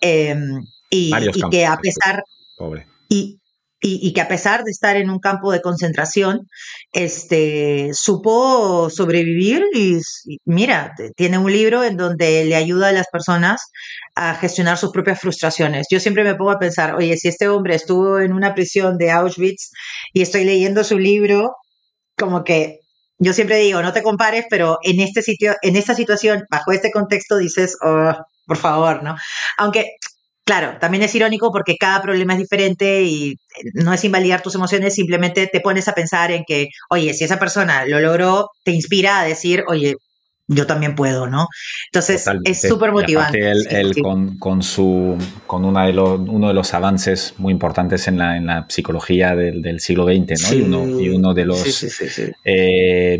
Em, y, que a pesar. Pobre. Y, y, que a pesar de estar en un campo de concentración, este, supo sobrevivir y, mira, tiene un libro en donde le ayuda a las personas a gestionar sus propias frustraciones. Yo siempre me pongo a pensar, oye, si este hombre estuvo en una prisión de Auschwitz y estoy leyendo su libro, como que yo siempre digo, no te compares, pero en este sitio, en esta situación, bajo este contexto, dices, oh, por favor, ¿no? Aunque Claro, también es irónico porque cada problema es diferente y no es invalidar tus emociones, simplemente te pones a pensar en que, oye, si esa persona lo logró, te inspira a decir, oye, yo también puedo, ¿no? Entonces es súper motivante. Él, Con, con, su, con una de los, uno de los avances muy importantes en la, en la psicología del, del siglo XX, ¿no? y, uno, y, uno, de los eh,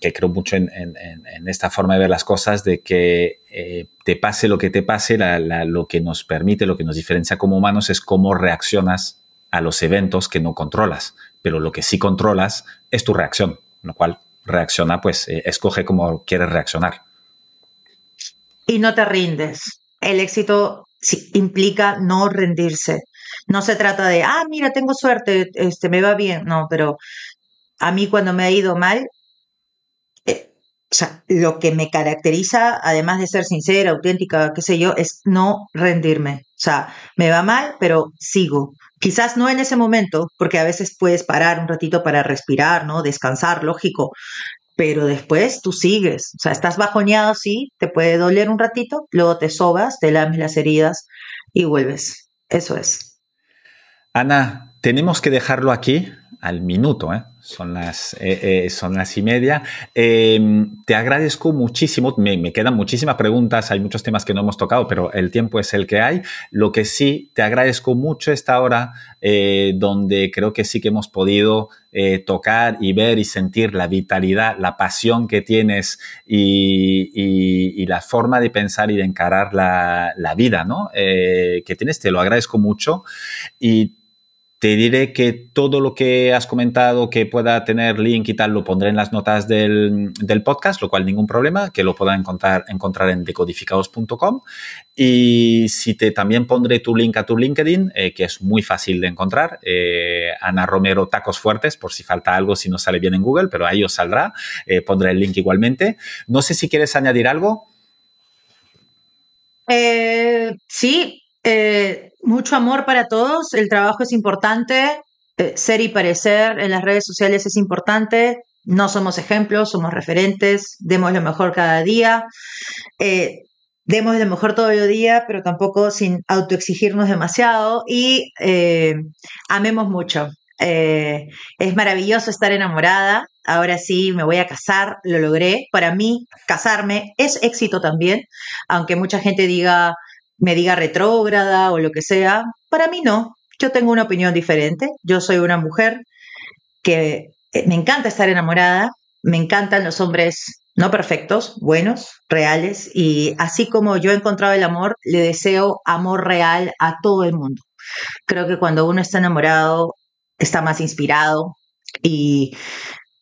que creo mucho en, en, en, esta forma de ver las cosas, de que eh, te pase lo que te pase, la, la, lo que nos permite, lo que nos diferencia como humanos es cómo reaccionas a los eventos que no controlas, pero lo que sí controlas es tu reacción, lo cual reacciona, pues eh, escoge cómo quieres reaccionar. Y no te rindes. El éxito implica no rendirse. No se trata de, ah, mira, tengo suerte, este, me va bien. No, pero a mí cuando me ha ido mal, eh, o sea, lo que me caracteriza, además de ser sincera, auténtica, qué sé yo, es no rendirme. O sea, me va mal, pero sigo. Quizás no en ese momento, porque a veces puedes parar un ratito para respirar, ¿no? Descansar, lógico. Pero después tú sigues. O sea, estás bajoneado, sí, te puede doler un ratito, luego te sobas, te lames las heridas y vuelves. Eso es. Ana, tenemos que dejarlo aquí al minuto, ¿eh? Son las, eh, eh, son las y media. Em, te agradezco muchísimo. Me, quedan muchísimas preguntas. Hay muchos temas que no hemos tocado, pero el tiempo es el que hay. Lo que sí, te agradezco mucho esta hora eh, donde creo que sí que hemos podido tocar y ver y sentir la vitalidad, la pasión que tienes y, y, la forma de pensar y de encarar la, la vida ¿no? que tienes. Te lo agradezco mucho. Y te diré que todo lo que has comentado que pueda tener link y tal lo pondré en las notas del, del podcast, lo cual ningún problema, que lo puedan encontrar, en decodificados.com. Y si te también pondré tu link a tu LinkedIn, eh, que es muy fácil de encontrar, eh, Ana Romero Tacos Fuertes, por si falta algo, si no sale bien en Google, pero ahí os saldrá. Eh, pondré el link igualmente. No sé si quieres añadir algo. sí, eh, mucho amor para todos, el trabajo es importante, eh, ser y parecer en las redes sociales es importante, no somos ejemplos, somos referentes, demos lo mejor cada día, eh, demos lo mejor todo el día, pero tampoco sin autoexigirnos demasiado y amemos mucho. es maravilloso estar enamorada. Ahora sí, me voy a casar, lo logré. Para mí, casarme es éxito también, aunque mucha gente diga, me diga retrógrada o lo que sea. Para mí no. Yo tengo una opinión diferente. Yo soy una mujer que eh, me encanta estar enamorada, me encantan los hombres no perfectos, buenos, reales, y así como yo he encontrado el amor, le deseo amor real a todo el mundo. Creo que cuando uno está enamorado, está más inspirado y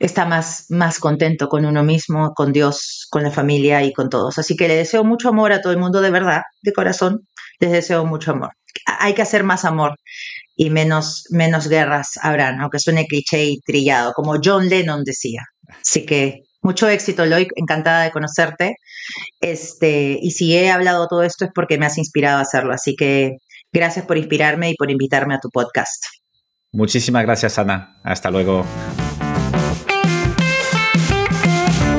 está más, más contento con uno mismo, con Dios, con la familia y con todos. Así que le deseo mucho amor a todo el mundo de verdad, de corazón, les deseo mucho amor. Hay que hacer más amor y menos, menos guerras habrán, aunque suene cliché y trillado, como John Lennon decía. Así que mucho éxito, Loic, encantada de conocerte. Este, y si he hablado todo esto es porque me has inspirado a hacerlo. Así que gracias por inspirarme y por invitarme a tu podcast. Muchísimas gracias, Ana. Hasta luego.